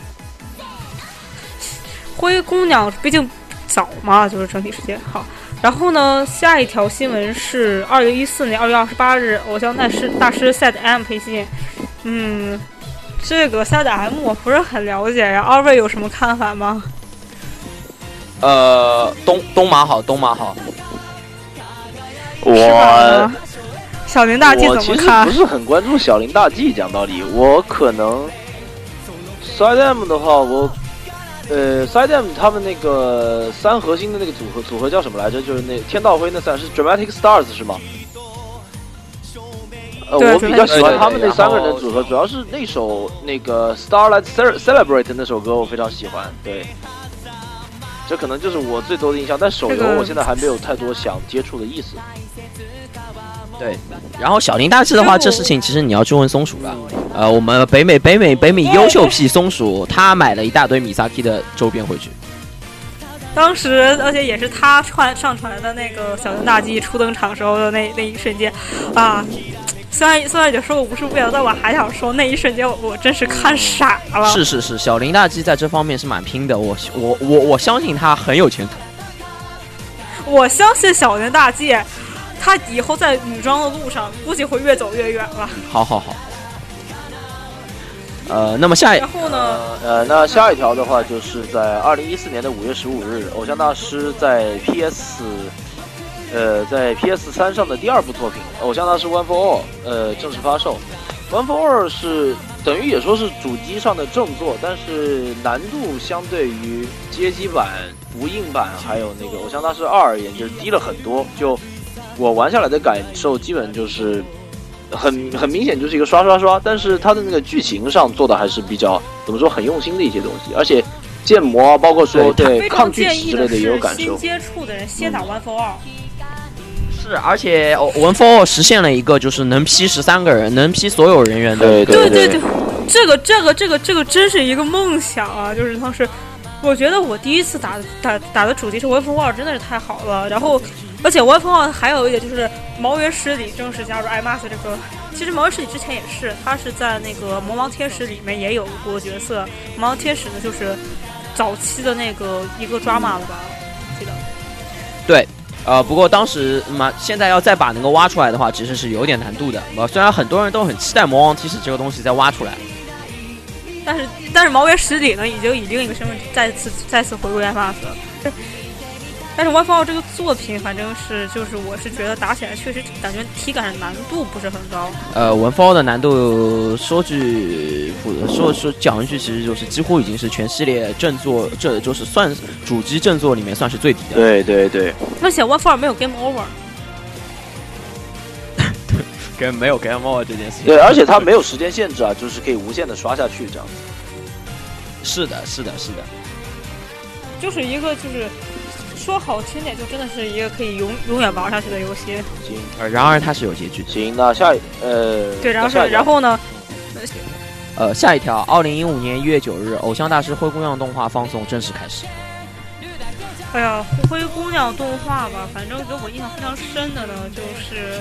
灰姑娘毕竟。早嘛，就是整体时间好。然后呢，下一条新闻是二零一四年二月二十八日，偶像大师大师 Sad M 配信。嗯，这个 Sad M 我不是很了解呀，二位有什么看法吗？呃，东东马好，东马好。我小林大 G 怎么看？不是很关注小林大 G，讲道理，我可能 Sad M 的话，我。呃，Sidem 他们那个三核心的那个组合组合叫什么来着？就是那天道辉那三是 Dramatic Stars 是吗？呃，我比较喜欢他们那三个人的组合，主要是那首那个 Starlight Celebrate 那首歌我非常喜欢。对，这可能就是我最多的印象。但手游我现在还没有太多想接触的意思。对，然后小林大志的话，这事情其实你要去问松鼠了。呃，我们北美北美北美优秀屁松鼠，他买了一大堆米萨 K 的周边回去。当时，而且也是他传上传的那个小林大基初登场时候的那那一瞬间，啊，虽然虽然已经说过无数遍了，但我还想说那一瞬间，我我真是看傻了。是是是，小林大基在这方面是蛮拼的，我我我我相信他很有前途。我相信小林大基。他以后在女装的路上，估计会越走越远了。好好好。呃，那么下一然后呢？呃，那下一条的话，就是在二零一四年的五月十五日，偶像大师在 PS，呃，在 PS 三上的第二部作品《偶像大师 One for All》呃正式发售。One for All 是等于也说是主机上的正作，但是难度相对于街机版、无印版还有那个偶像大师二而言，就是低了很多。就我玩下来的感受，基本就是很很明显就是一个刷刷刷，但是它的那个剧情上做的还是比较怎么说很用心的一些东西，而且建模啊，包括说对抗拒建议的值之类的也有是感受。新接触的人先打 One for All。是，而且 One for 实现了一个就是能 P 十三个人，能 P 所有人员的。对对对对，这个这个这个这个真是一个梦想啊！就是当时，我觉得我第一次打打打的主题是 One for All，真的是太好了。然后，而且 One for All 还有一点就是毛原十里正式加入艾玛斯这个。其实毛原十里之前也是，他是在那个魔王天使里面也有过角色。魔王天使呢，就是早期的那个一个 drama 了吧？记得。对。呃，不过当时嘛，现在要再把那个挖出来的话，其实是有点难度的。呃，虽然很多人都很期待魔王天使这个东西再挖出来，但是但是毛原十里呢，已经以另一个身份再次再次回归 FF 了。但是 One for All 这个作品，反正是就是我是觉得打起来确实感觉体感难度不是很高。呃，One for All 的难度说句不说说讲一句，其实就是几乎已经是全系列正作，这就是算主机正作里面算是最低的。对对对。而且 One for All 没有 Game Over。跟没有 Game Over 这件事情。对，而且它没有时间限制啊，就是可以无限的刷下去这样子。是的，是的，是的。就是一个就是。说好听点，就真的是一个可以永永远玩下去的游戏。行，呃，然而它是有结局。行，那下呃，对，然后是然后呢？呃，下一条，二零一五年一月九日，《偶像大师灰姑娘》动画放送正式开始。哎呀，灰姑娘动画吧，反正给我印象非常深的呢，就是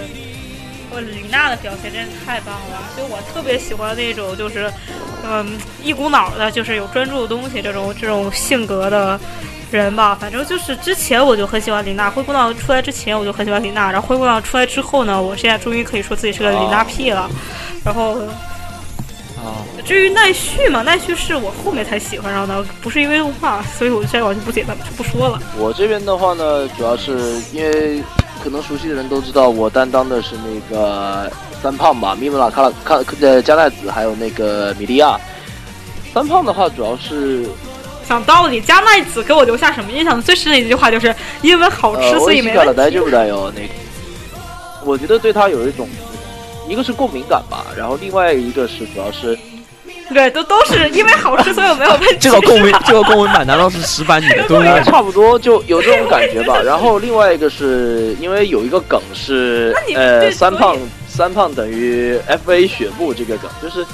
我李娜的表现真是太棒了，就我特别喜欢那种就是嗯一股脑的，就是有专注的东西这种这种性格的。人吧，反正就是之前我就很喜欢林娜，灰姑娘出来之前我就很喜欢林娜，然后灰姑娘出来之后呢，我现在终于可以说自己是个林娜屁了。然后，啊，至于奈绪嘛，奈绪是我后面才喜欢上的，不是因为动画，所以我现在我就不解了，就不说了。我这边的话呢，主要是因为可能熟悉的人都知道，我担当的是那个三胖吧，米姆拉、卡拉、卡呃加奈子，还有那个米利亚。三胖的话，主要是。讲道理，加奈子给我留下什么印象？最深的一句话就是因为好吃，所以没问题。大丈夫だよ那个，我觉得对他有一种，一个是共鸣感吧，然后另外一个是主要是，对，都都是因为好吃，所以没有问题。这个共鸣，这个共鸣版难道是石板女的？对，差不多就有这种感觉吧。然后另外一个是因为有一个梗是，呃，三胖三胖等于 F A 血布这个梗，就是。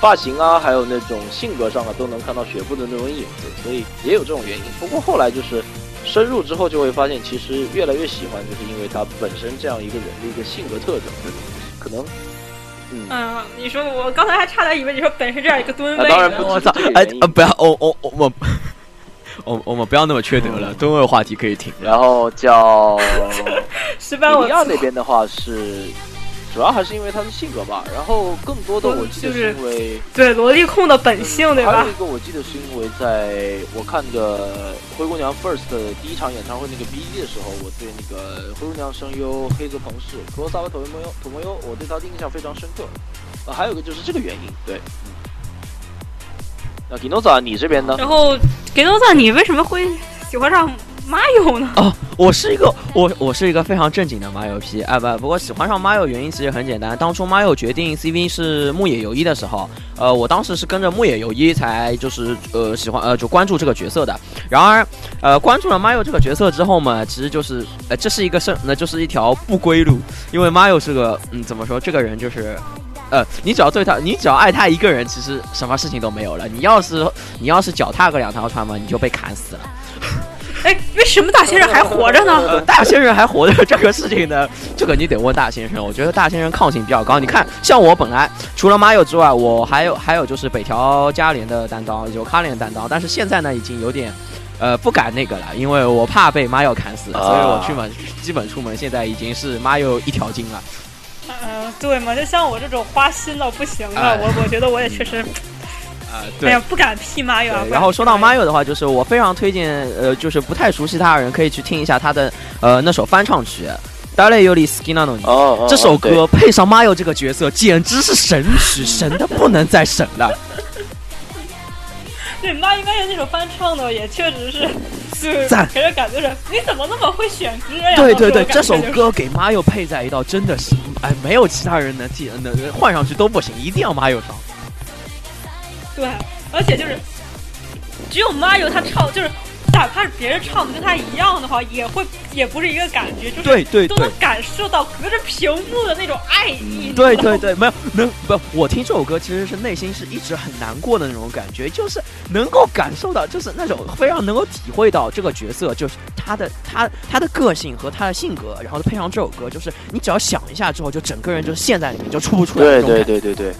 发型啊，还有那种性格上啊，都能看到雪布的那种影子，所以也有这种原因。不过后来就是深入之后，就会发现其实越来越喜欢，就是因为他本身这样一个人的一个性格特征，可能。嗯，你说我刚才还差点以为你说本身这样一个吨位。当然不，我操！哎呃，不要，我我我我我我们不要那么缺德了，吨位话题可以停。然后叫。西班我。那边的话是。主要还是因为他的性格吧，然后更多的我记得是因为对萝莉控的本性，对吧？还有一个我记得是因为在我看的灰姑娘 First 的第一场演唱会那个 BD 的时候，我对那个灰姑娘声优黑泽朋士、罗萨和土摩优、土摩优，我对他的印象非常深刻。啊，还有一个就是这个原因，对，嗯。那 Ginoza 你这边呢？然后 Ginoza 你为什么会喜欢上？马友呢？哦，我是一个我我是一个非常正经的马友 P，哎不，不过喜欢上马友原因其实很简单，当初马友决定 CV 是木野由一的时候，呃，我当时是跟着木野由一才就是呃喜欢呃就关注这个角色的。然而，呃，关注了马友这个角色之后嘛，其实就是呃这是一个是那就是一条不归路，因为马友是个嗯怎么说，这个人就是，呃，你只要对他，你只要爱他一个人，其实什么事情都没有了。你要是你要是脚踏个两条船嘛，你就被砍死了。哎，为什么大先生还活着呢？大先生还活着这个事情呢，这个你得问大先生。我觉得大先生抗性比较高。你看，像我本来除了马友之外，我还有还有就是北条加连的担当，有卡连担当。但是现在呢，已经有点，呃，不敢那个了，因为我怕被马友砍死，所以我去门基本出门现在已经是马友一条筋了。嗯，对嘛，就像我这种花心到不行的，我我觉得我也确实。啊，对，不敢批马友。然后说到马友的话，就是我非常推荐，呃，就是不太熟悉他的人可以去听一下他的，呃，那首翻唱曲《Dale Yuri Skina no》。哦这首歌配上马友这个角色，简直是神曲，神的不能再神了。对，妈应该有那首翻唱的，也确实是，就是赞给人感觉是你怎么那么会选歌呀？对对对，这首歌给马友配在一道，真的是哎，没有其他人能替能换上去都不行，一定要马友唱。对，而且就是只有 Mario 他唱，就是哪怕是别人唱的跟他一样的话，也会也不是一个感觉，就是对对对都能感受到隔着屏幕的那种爱意。对对对，没有能不，我听这首歌其实是内心是一直很难过的那种感觉，就是能够感受到，就是那种非常能够体会到这个角色，就是他的他他的个性和他的性格，然后配上这首歌，就是你只要想一下之后，就整个人就陷在里面，就出不出来。对对对对。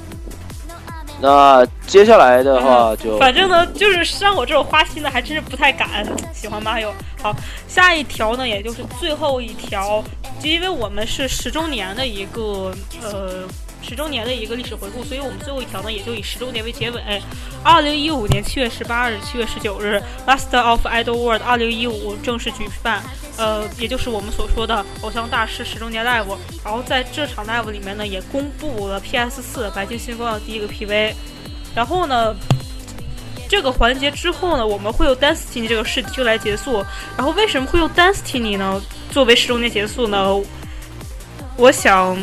那接下来的话就反正呢，就是像我这种花心的，还真是不太敢喜欢 Mario。好，下一条呢，也就是最后一条，就因为我们是十周年的一个呃十周年的一个历史回顾，所以我们最后一条呢，也就以十周年为结尾。二零一五年七月十八日、七月十九日，Master of Idol World 二零一五正式举办，呃，也就是我们所说的偶像大师十周年 live。然后在这场 live 里面呢，也公布了 PS 四白金星光的第一个 PV。然后呢，这个环节之后呢，我们会用 Destiny 这个试题来结束。然后为什么会用 Destiny 呢？作为十周年结束呢？我想，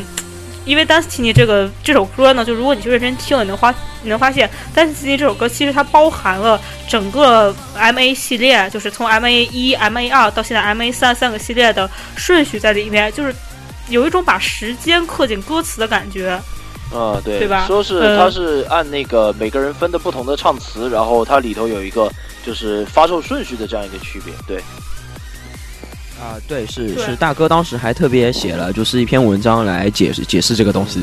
因为 Destiny 这个这首歌呢，就如果你去认真听，你能发你能发现 Destiny 这首歌其实它包含了整个 MA 系列，就是从 MA 一、MA 二到现在 MA 三三个系列的顺序在里面，就是有一种把时间刻进歌词的感觉。嗯，对，对吧说是呃它是按那个每个人分的不同的唱词，然后它里头有一个就是发售顺序的这样一个区别。对，啊，对，是对是，大哥当时还特别写了就是一篇文章来解释解释这个东西。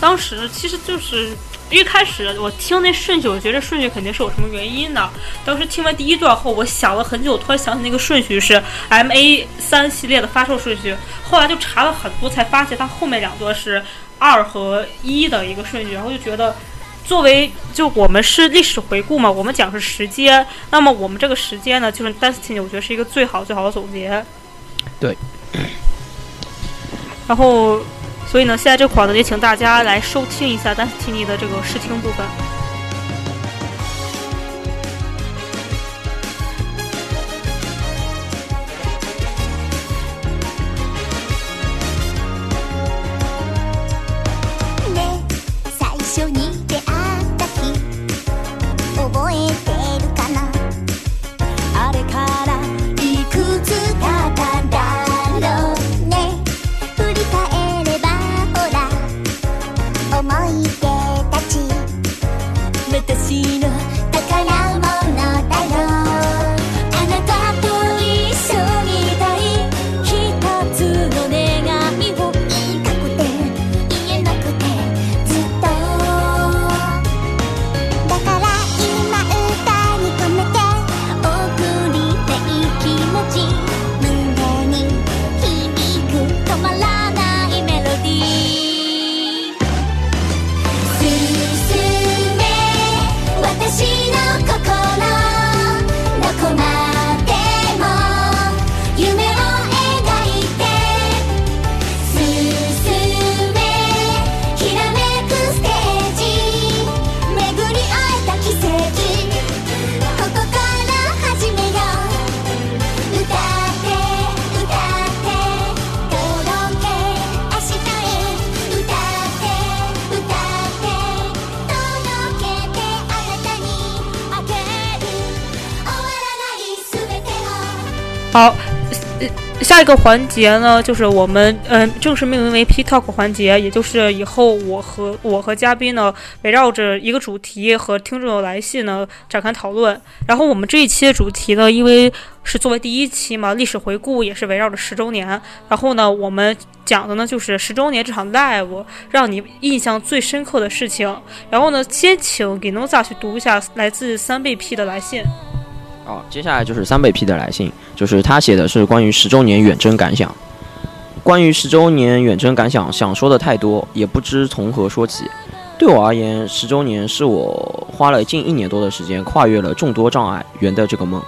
当时其实就是一开始我听那顺序，我觉得顺序肯定是有什么原因的。当时听完第一段后，我想了很久，突然想起那个顺序是 M A 三系列的发售顺序。后来就查了很多，才发现它后面两段是二和一的一个顺序，然后就觉得。作为就我们是历史回顾嘛，我们讲是时间，那么我们这个时间呢，就是 Destiny，我觉得是一个最好最好的总结。对。然后，所以呢，现在这块呢，也请大家来收听一下 Destiny 的这个试听部分。一个环节呢，就是我们嗯、正式命名为 P Talk 环节，也就是以后我和我和嘉宾呢围绕着一个主题和听众的来信呢展开讨论。然后我们这一期的主题呢，因为是作为第一期嘛，历史回顾也是围绕着十周年。然后呢，我们讲的呢就是十周年这场 live 让你印象最深刻的事情。然后呢，先请给 Noza 去读一下来自三倍 P 的来信。哦，接下来就是三倍 P 的来信，就是他写的是关于十周年远征感想。关于十周年远征感想，想说的太多，也不知从何说起。对我而言，十周年是我花了近一年多的时间，跨越了众多障碍圆的这个梦。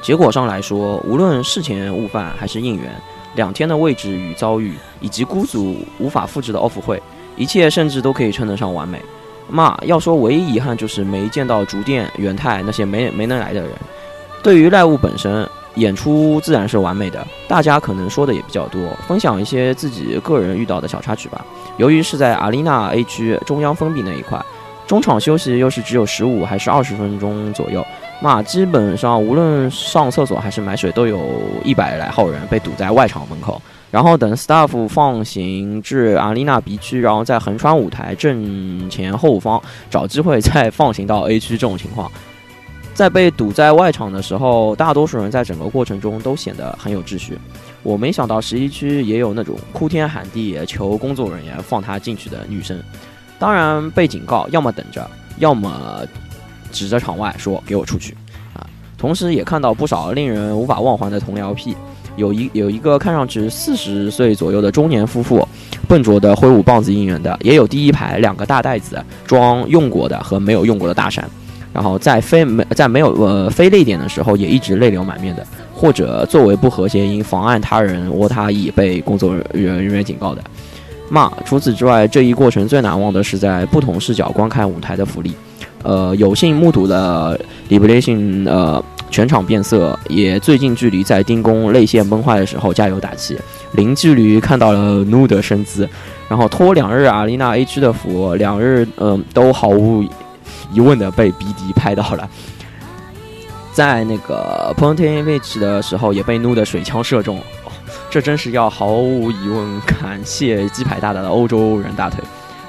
结果上来说，无论事前悟饭还是应援，两天的位置与遭遇，以及孤组无法复制的 off 会，一切甚至都可以称得上完美。嘛，要说唯一遗憾就是没见到竹店、元泰那些没没能来的人。对于赖物本身，演出自然是完美的，大家可能说的也比较多，分享一些自己个人遇到的小插曲吧。由于是在阿丽娜 A 区中央封闭那一块，中场休息又是只有十五还是二十分钟左右，那，基本上无论上厕所还是买水，都有一百来号人被堵在外场门口。然后等 staff 放行至阿丽娜 B 区，然后在横穿舞台正前后方找机会再放行到 A 区这种情况。在被堵在外场的时候，大多数人在整个过程中都显得很有秩序。我没想到十一区也有那种哭天喊地求工作人员放他进去的女生。当然被警告，要么等着，要么指着场外说给我出去啊！同时也看到不少令人无法忘怀的同僚癖。有一有一个看上去四十岁左右的中年夫妇，笨拙地挥舞棒子应援的，也有第一排两个大袋子装用过的和没有用过的大山，然后在非没在没有呃非泪点的时候，也一直泪流满面的，或者作为不和谐因妨碍他人窝他已被工作人人员警告的。骂。除此之外，这一过程最难忘的是在不同视角观看舞台的福利。呃，有幸目睹了 Liberation 呃全场变色，也最近距离在丁工泪腺崩坏的时候加油打气，零距离看到了 Nu 的身姿，然后拖两日阿丽娜 A 区的福，两日嗯、都毫无疑问的被 BD 拍到了。在那个 Pontaine Beach 的时候，也被怒的水枪射中，这真是要毫无疑问感谢鸡排大大的欧洲人大腿。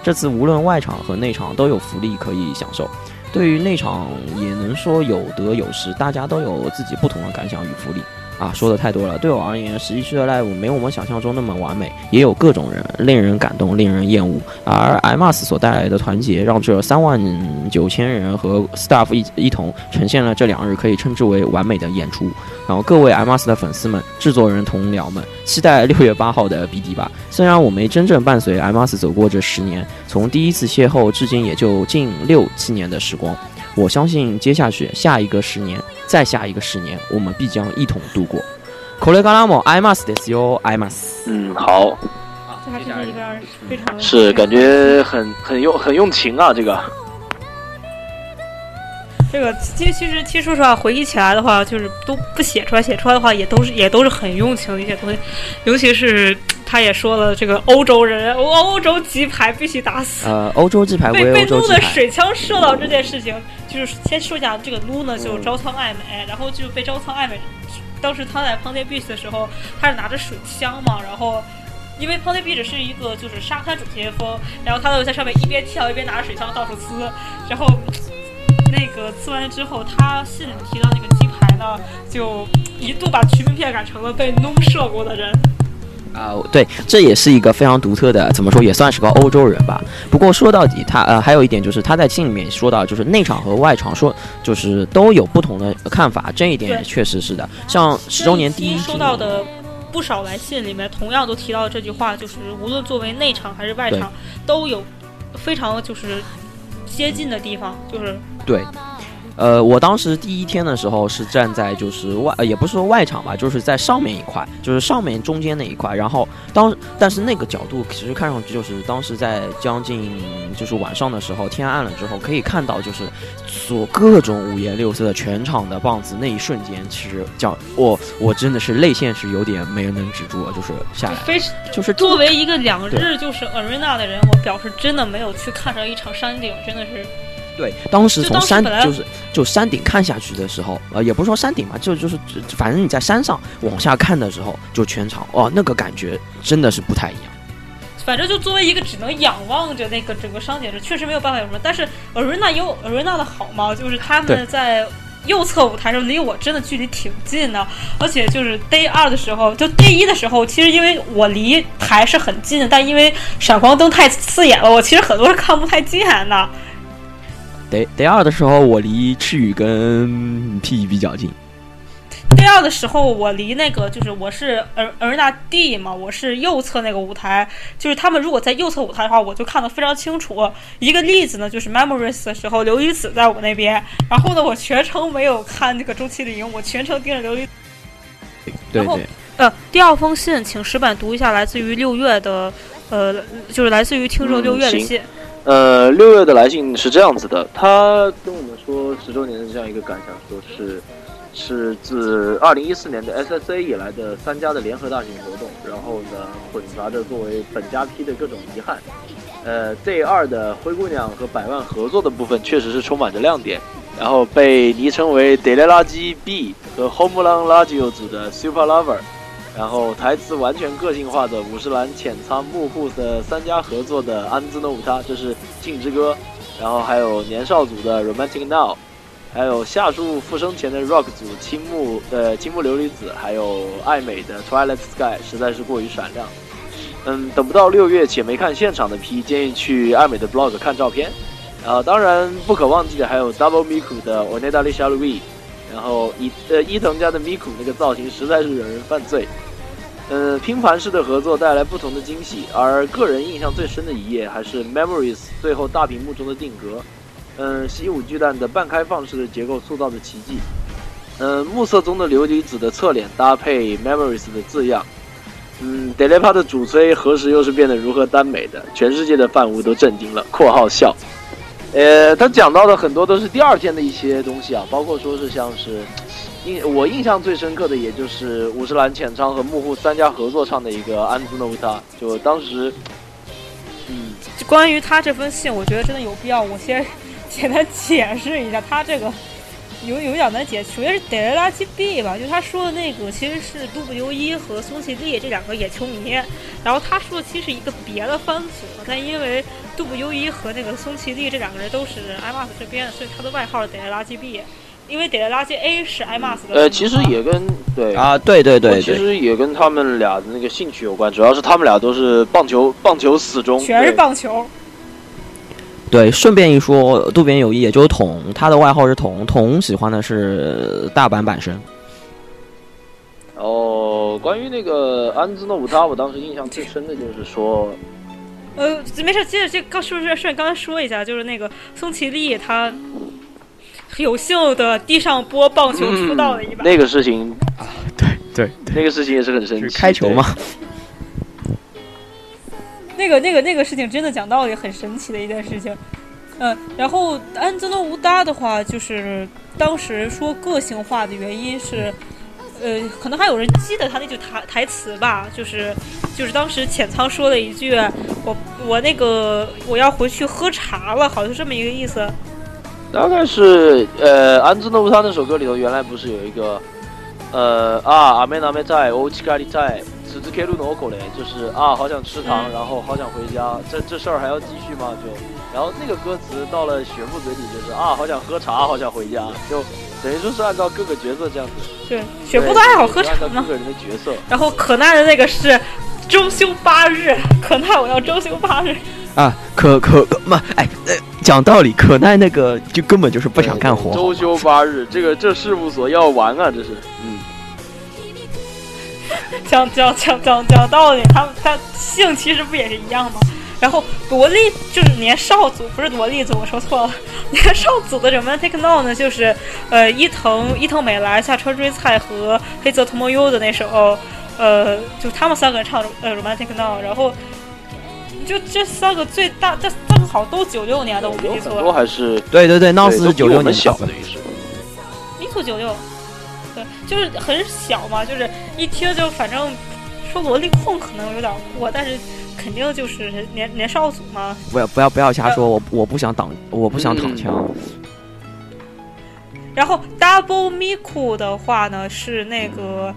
这次无论外场和内场都有福利可以享受。对于内场也能说有得有失，大家都有自己不同的感想与福利。啊，说的太多了。对我而言，十一区的 live 没有我们想象中那么完美，也有各种人，令人感动，令人厌恶。而 MAS 所带来的团结，让这三万九千人和 staff 一一同呈现了这两日可以称之为完美的演出。然后各位 MAS 的粉丝们、制作人同僚们，期待六月八号的 BD 吧。虽然我没真正伴随 MAS 走过这十年，从第一次邂逅至今也就近六七年的时光。我相信接下去下一个十年，再下一个十年，我们必将一同度过。これからも会いますですよ，会います。嗯，好，这还真是一个让人非常是感觉很很用很用情啊，这个。 这个其实其实其实说实话，回忆起来的话，就是都不写出来，写出来的话也都是也都是很用情的一些东西，尤其是他也说了，这个欧洲人欧欧洲鸡排必须打死。呃，欧洲鸡排被被撸的。水枪射到这件事情，就是先说一下这个撸呢，就招苍爱美，然后就被招苍爱美。当时他在 p o n t e Beach 的时候，他是拿着水枪嘛，然后因为 p o n t e Beach 是一个就是沙滩主题风，然后他就在上面一边跳一边拿着水枪到处呲，然后那个呲完之后，他信里提到那个鸡排呢，就一度把全名片改成了被弄射过的人。啊、对，这也是一个非常独特的，怎么说也算是个欧洲人吧。不过说到底，他呃还有一点就是他在信里面说到，就是内场和外场说就是都有不同的看法，这一点对确实是的。像十周年第一收到的不少来信里面，同样都提到这句话，就是无论作为内场还是外场，都有非常就是接近的地方，就是对，呃，我当时第一天的时候是站在就是外，呃、也不是说外场吧，就是在上面一块，就是上面中间那一块。然后当，但是那个角度其实看上去就是当时在将近就是晚上的时候，天暗了之后，可以看到就是所各种五颜六色的全场的棒子，那一瞬间，其实讲我我真的是泪腺是有点没能止住，就是下来，非就是作为一个两日就是 arena 的人，我表示真的没有去看上一场山顶，真的是对，当时从山就是就山顶看下去的时候，呃，也不是说山顶嘛，就就是反正你在山上往下看的时候，就全场哦，那个感觉真的是不太一样。反正就作为一个只能仰望着那个整个商点是确实没有办法有什么。但是 arena 有 arena 的好嘛，就是他们在右侧舞台上离我真的距离挺近的，而且就是 day 二的时候，就 day 一的时候，其实因为我离台是很近的，但因为闪光灯太刺眼了，我其实很多是看不太见的。得得二的时候，我离赤羽跟 P 比较近，day 二的时候，我离那个就是我是 ar- arena D 嘛，我是右侧那个舞台，就是他们如果在右侧舞台的话，我就看得非常清楚。一个例子呢，就是 Memories 的时候，刘雨子在我那边，然后呢，我全程没有看那个周麒麟，我全程盯着刘雨。然后对对，呃，第二封信，请石板读一下来自于六月的，呃，就是来自于听众嗯六月的行信。呃，六月的来信是这样子的，他跟我们说十周年的这样一个感想，说是是自二零一四年的 SSA 以来的三家的联合大型活动，然后呢混杂着作为本家批的各种遗憾。呃，Z 二的灰姑娘和百万合作的部分确实是充满着亮点，然后被昵称为 d e l e l a g B 和 Homeland Radio 组的 Super Lover。然后台词完全个性化的五十岚浅仓木户的三家合作的安兹诺舞他，这是《镜之歌》，然后还有年少组的 Romantic Now，还有夏树复生前的 Rock 组青木呃青木琉璃子，还有爱美的 Twilight Sky，实在是过于闪亮。嗯，等不到六月且没看现场的 P，建议去爱美的 blog 看照片。然后当然不可忘记的还有 Double Miku 的 Oneda l i s h a l u i 然后伊呃伊藤家的 Miku 那个造型实在是惹人犯罪。呃，拼盘式的合作带来不同的惊喜，而个人印象最深的一页还是 Memories 最后大屏幕中的定格。嗯，习武巨蛋的半开放式的结构塑造的奇迹。嗯，暮色中的琉璃子的侧脸搭配 Memories 的字样。嗯，Delapa 的主催何时又是变得如何耽美的？全世界的范屋都震惊了。（括号笑）呃，他讲到的很多都是第二天的一些东西啊，包括说是像是。我印象最深刻的，也就是五十岚浅仓和幕户三家合作唱的一个《安兹诺乌塔》，就当时，嗯，关于他这封信，我觉得真的有必要，我先简单解释一下，他这个有有点难解。首先是德拉基 B 吧，就他说的那个其实是杜布尤一和松崎丽这两个野球迷，然后他说的其实是一个别的番组，但因为杜布尤一和那个松崎丽这两个人都是 IMAX 这边，所以他的外号是德拉基 B。因为得了垃圾 A 是 IMAX 的。呃，其实也跟对啊，对对对，其实也跟他们俩的那个兴趣有关，主要是他们俩都是棒球，棒球死忠，全是棒球。对，顺便一说，渡边友一也就是桶，他的外号是桶，桶喜欢的是大阪阪神。哦，关于那个安兹诺武扎，我当时印象最深的就是说，呃，没事，接着这刚是不是顺刚才说一下，就是那个松崎丽他。有幸的地上播棒球出道的一把，那个事情啊，对对，那个事情也是很神奇。开球吗？那个那个那个事情真的讲道理很神奇的一件事情。嗯，然后安泽诺无搭的话，就是当时说个性化的原因是，呃，可能还有人记得他那句台台词吧，就是就是当时浅仓说了一句：“我我那个我要回去喝茶了”，好像是这么一个意思。大概是呃，安兹诺夫他那首歌里头原来不是有一个，呃啊，阿梅阿梅在，欧奇卡里在，此次 K 路诺口嘞，就是啊，好想吃糖，然后好想回家，这这事儿还要继续吗？就，然后那个歌词到了雪父嘴里就是啊，好想喝茶，好想回家，就等于说是按照各个角色这样子。对，雪父都爱好喝茶吗？各个人的角色。然后可奈的那个是 周休八日，可奈我要周休八日。啊，可可嘛，哎，讲道理，可奈那个就根本就是不想干活。周休八日，这个这事务所要完啊，这是。嗯。讲讲讲讲讲道理，他他姓其实不也是一样吗？然后萝莉就是年少组，不是萝莉组，我说错了。年少组的 Romantic Now 呢，就是呃伊藤伊藤美来、下川追菜和黑泽同盟优的那首，呃，就他们三个人唱呃 Romantic Now，然后。就这三个最大，这正好都九六年的，我没记错。都还是对对对，闹是九六年小的，等于是。迷途九六，对，就是很小嘛，就是一听就反正说萝莉控可能有点过，但是肯定就是年年少组嘛。不要不要不要瞎说，我我不想挡，我不想躺枪。然后 Double Miku 的话呢，是那个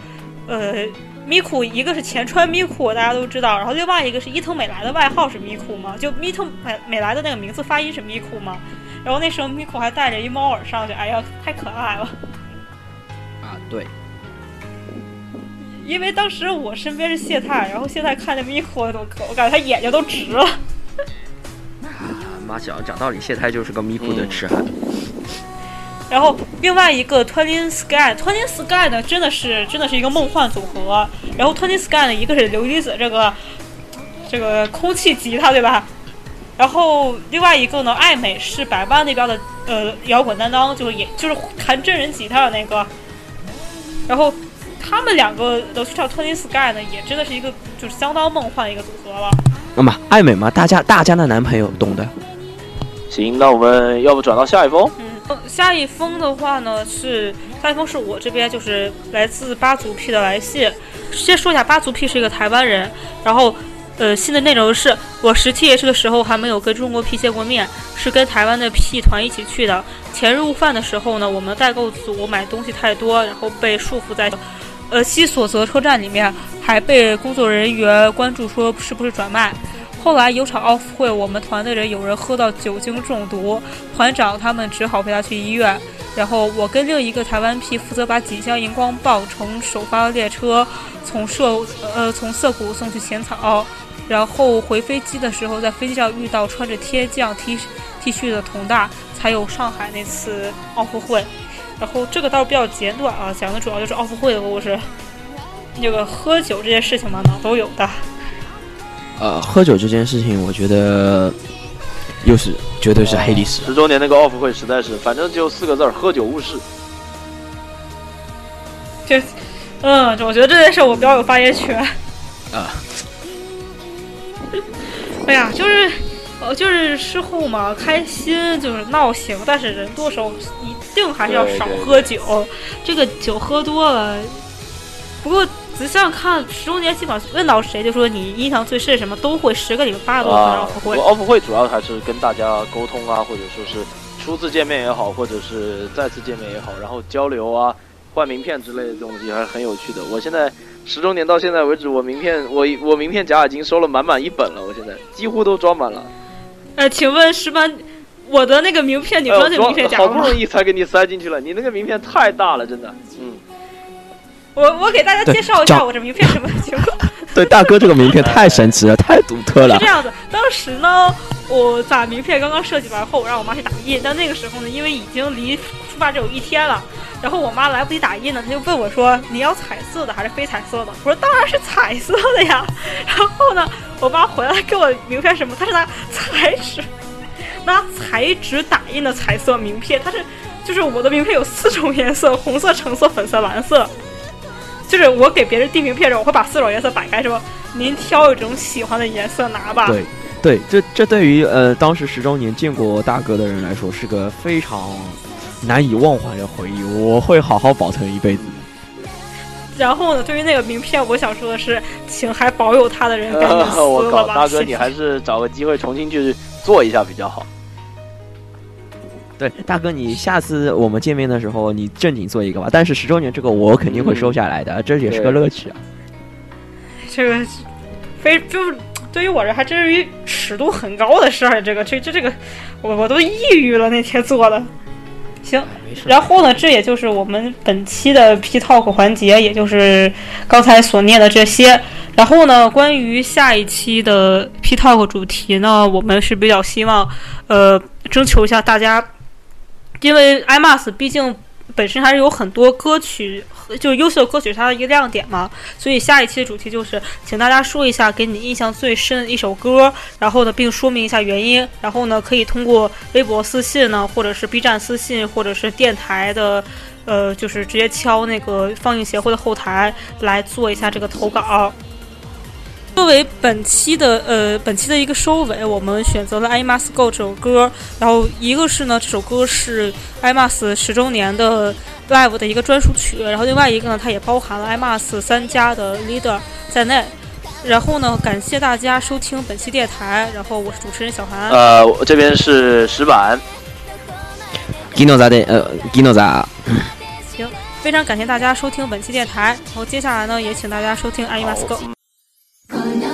呃。咪库一个是前川咪库，大家都知道，然后另外一个是伊藤美来的外号是咪库嘛，就伊藤美美来的那个名字发音是咪库嘛，然后那时候咪库还带着一猫耳上去，哎呀，太可爱了。啊，对。因为当时我身边是谢太，然后谢太看见咪库，我可我感觉他眼睛都直了。妈讲讲道理，谢太就是个咪库的痴汉。然后另外一个 Twenty Sky，Twenty Sky 呢，真的是真的是一个梦幻组合。然后 Twenty Sky 呢，一个是琉璃子这个这个空气吉他，对吧？然后另外一个呢，爱美是百万那边的呃摇滚担当，就是也就是弹真人吉他的那个。然后他们两个都去唱 Twenty Sky 呢，也真的是一个就是相当梦幻的一个组合了。那么爱美嘛，大家大家的男朋友懂的。行，那我们要不转到下一封？嗯，下一封的话呢是下一封是我这边就是来自八族 P 的来信。先说一下，八族 P 是一个台湾人，然后呃，信的内容是我十七爷这个时候还没有跟中国 P 见过面，是跟台湾的 P 团一起去的。前日午饭的时候呢，我们代购组买东西太多，然后被束缚在呃西索泽车站里面，还被工作人员关注说是不是转卖。后来有场奥运会，我们团的人有人喝到酒精中毒，团长他们只好陪他去医院。然后我跟另一个台湾 P 负责把几箱荧光棒乘首发列车从涩呃从涩谷送去浅草，然后回飞机的时候在飞机上遇到穿着天降 T T 恤的佟大，才有上海那次奥运会。然后这个倒是比较简短啊，讲的主要就是奥运会的故事。那个喝酒这件事情嘛，哪都有的。呃，喝酒这件事情，我觉得又是绝对是黑历史。十周年那个奥运会实在是，反正就四个字儿：喝酒误事。就，嗯，我觉得这件事我比较有发言权。啊。哎呀，就是，呃，就是事后嘛，开心就是闹行，但是人多时候一定还是要少喝酒。这个酒喝多了，不过。仔细看十周年，基本上问到谁就说你印象最深什么，都会十个里面八个都是奥运会。奥运会主要还是跟大家沟通啊，或者说是初次见面也好，或者是再次见面也好，然后交流啊、换名片之类的东西还是很有趣的。我现在十周年到现在为止，我名片我我名片夹已经收了满满一本了，我现在几乎都装满了。呃，请问石班，我的那个名片你装进名片夹吗？好不容易才给你塞进去了，你那个名片太大了，真的，嗯。我我给大家介绍一下我这名片什么情况。对，大哥这个名片太神奇了，太独特了。是这样的，当时呢，我把名片刚刚设计完后，我让我妈去打印。但那个时候呢，因为已经离出发只有一天了，然后我妈来不及打印呢，她就问我说：“你要彩色的还是非彩色的？”我说：“当然是彩色的呀。”然后呢，我妈回来给我名片什么？她是拿彩纸，拿彩纸打印的彩色名片。它是，就是我的名片有四种颜色：红色、橙色、粉色、蓝色。就是我给别人递名片的时候，我会把四种颜色摆开，说您挑一种喜欢的颜色拿吧。对，对，这这对于呃当时十周年见过大哥的人来说，是个非常难以忘怀的回忆，我会好好保存一辈子。然后呢，对于那个名片，我想说的是，请还保有它的人赶紧撕 了吧。大哥，你还是找个机会重新去做一下比较好。对，大哥，你下次我们见面的时候，你正经做一个吧。但是十周年这个我肯定会收下来的，这也是个乐趣啊。这个非就对于我这还真是尺度很高的事儿，这个这这这个我我都抑郁了那天做的。行，然后呢，这也就是我们本期的 P Talk 环节，也就是刚才所念的这些。然后呢，关于下一期的 P Talk 主题呢，我们是比较希望呃征求一下大家。因为 IMAS 毕竟本身还是有很多歌曲，就是优秀的歌曲，它的一个亮点嘛。所以下一期的主题就是，请大家说一下给你印象最深的一首歌，然后呢，并说明一下原因。然后呢，可以通过微博私信呢，或者是 B 站私信，或者是电台的，呃，就是直接敲那个放映协会的后台来做一下这个投稿。作为本期的呃本期的一个收尾，我们选择了《I Must Go》这首歌。然后一个是呢，这首歌是《I Must》十周年的 Live 的一个专属曲。然后另外一个呢，它也包含了《I Must》三家的 Leader 在内。然后呢，感谢大家收听本期电台。然后我是主持人小韩。呃，我这边是石板。Gino 咋的？呃，Gino 咋？行，非常感谢大家收听本期电台。然后接下来呢，也请大家收听《I Must Go》。この道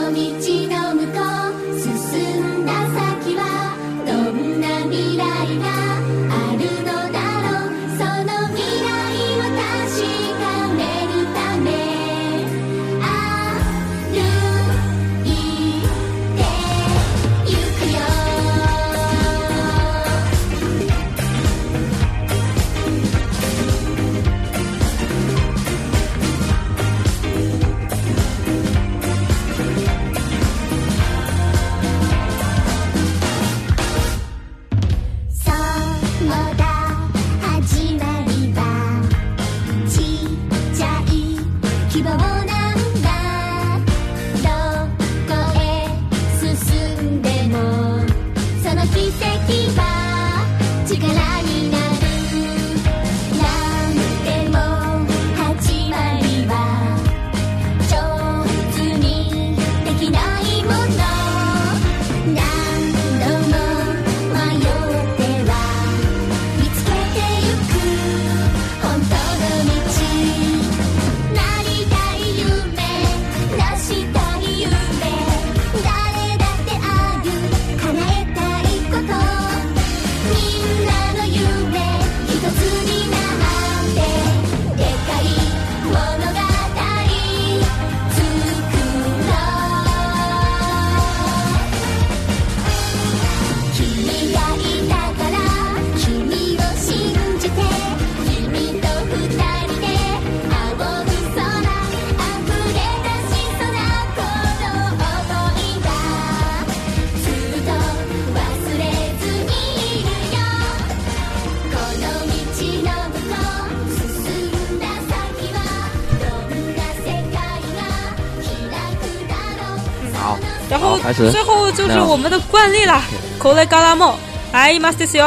最后就是我们的惯例啦，口雷嘎拉梦，哎马斯哟，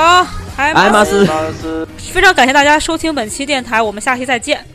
哎哎马斯马斯。非常感谢大家收听本期电台，我们下期再见。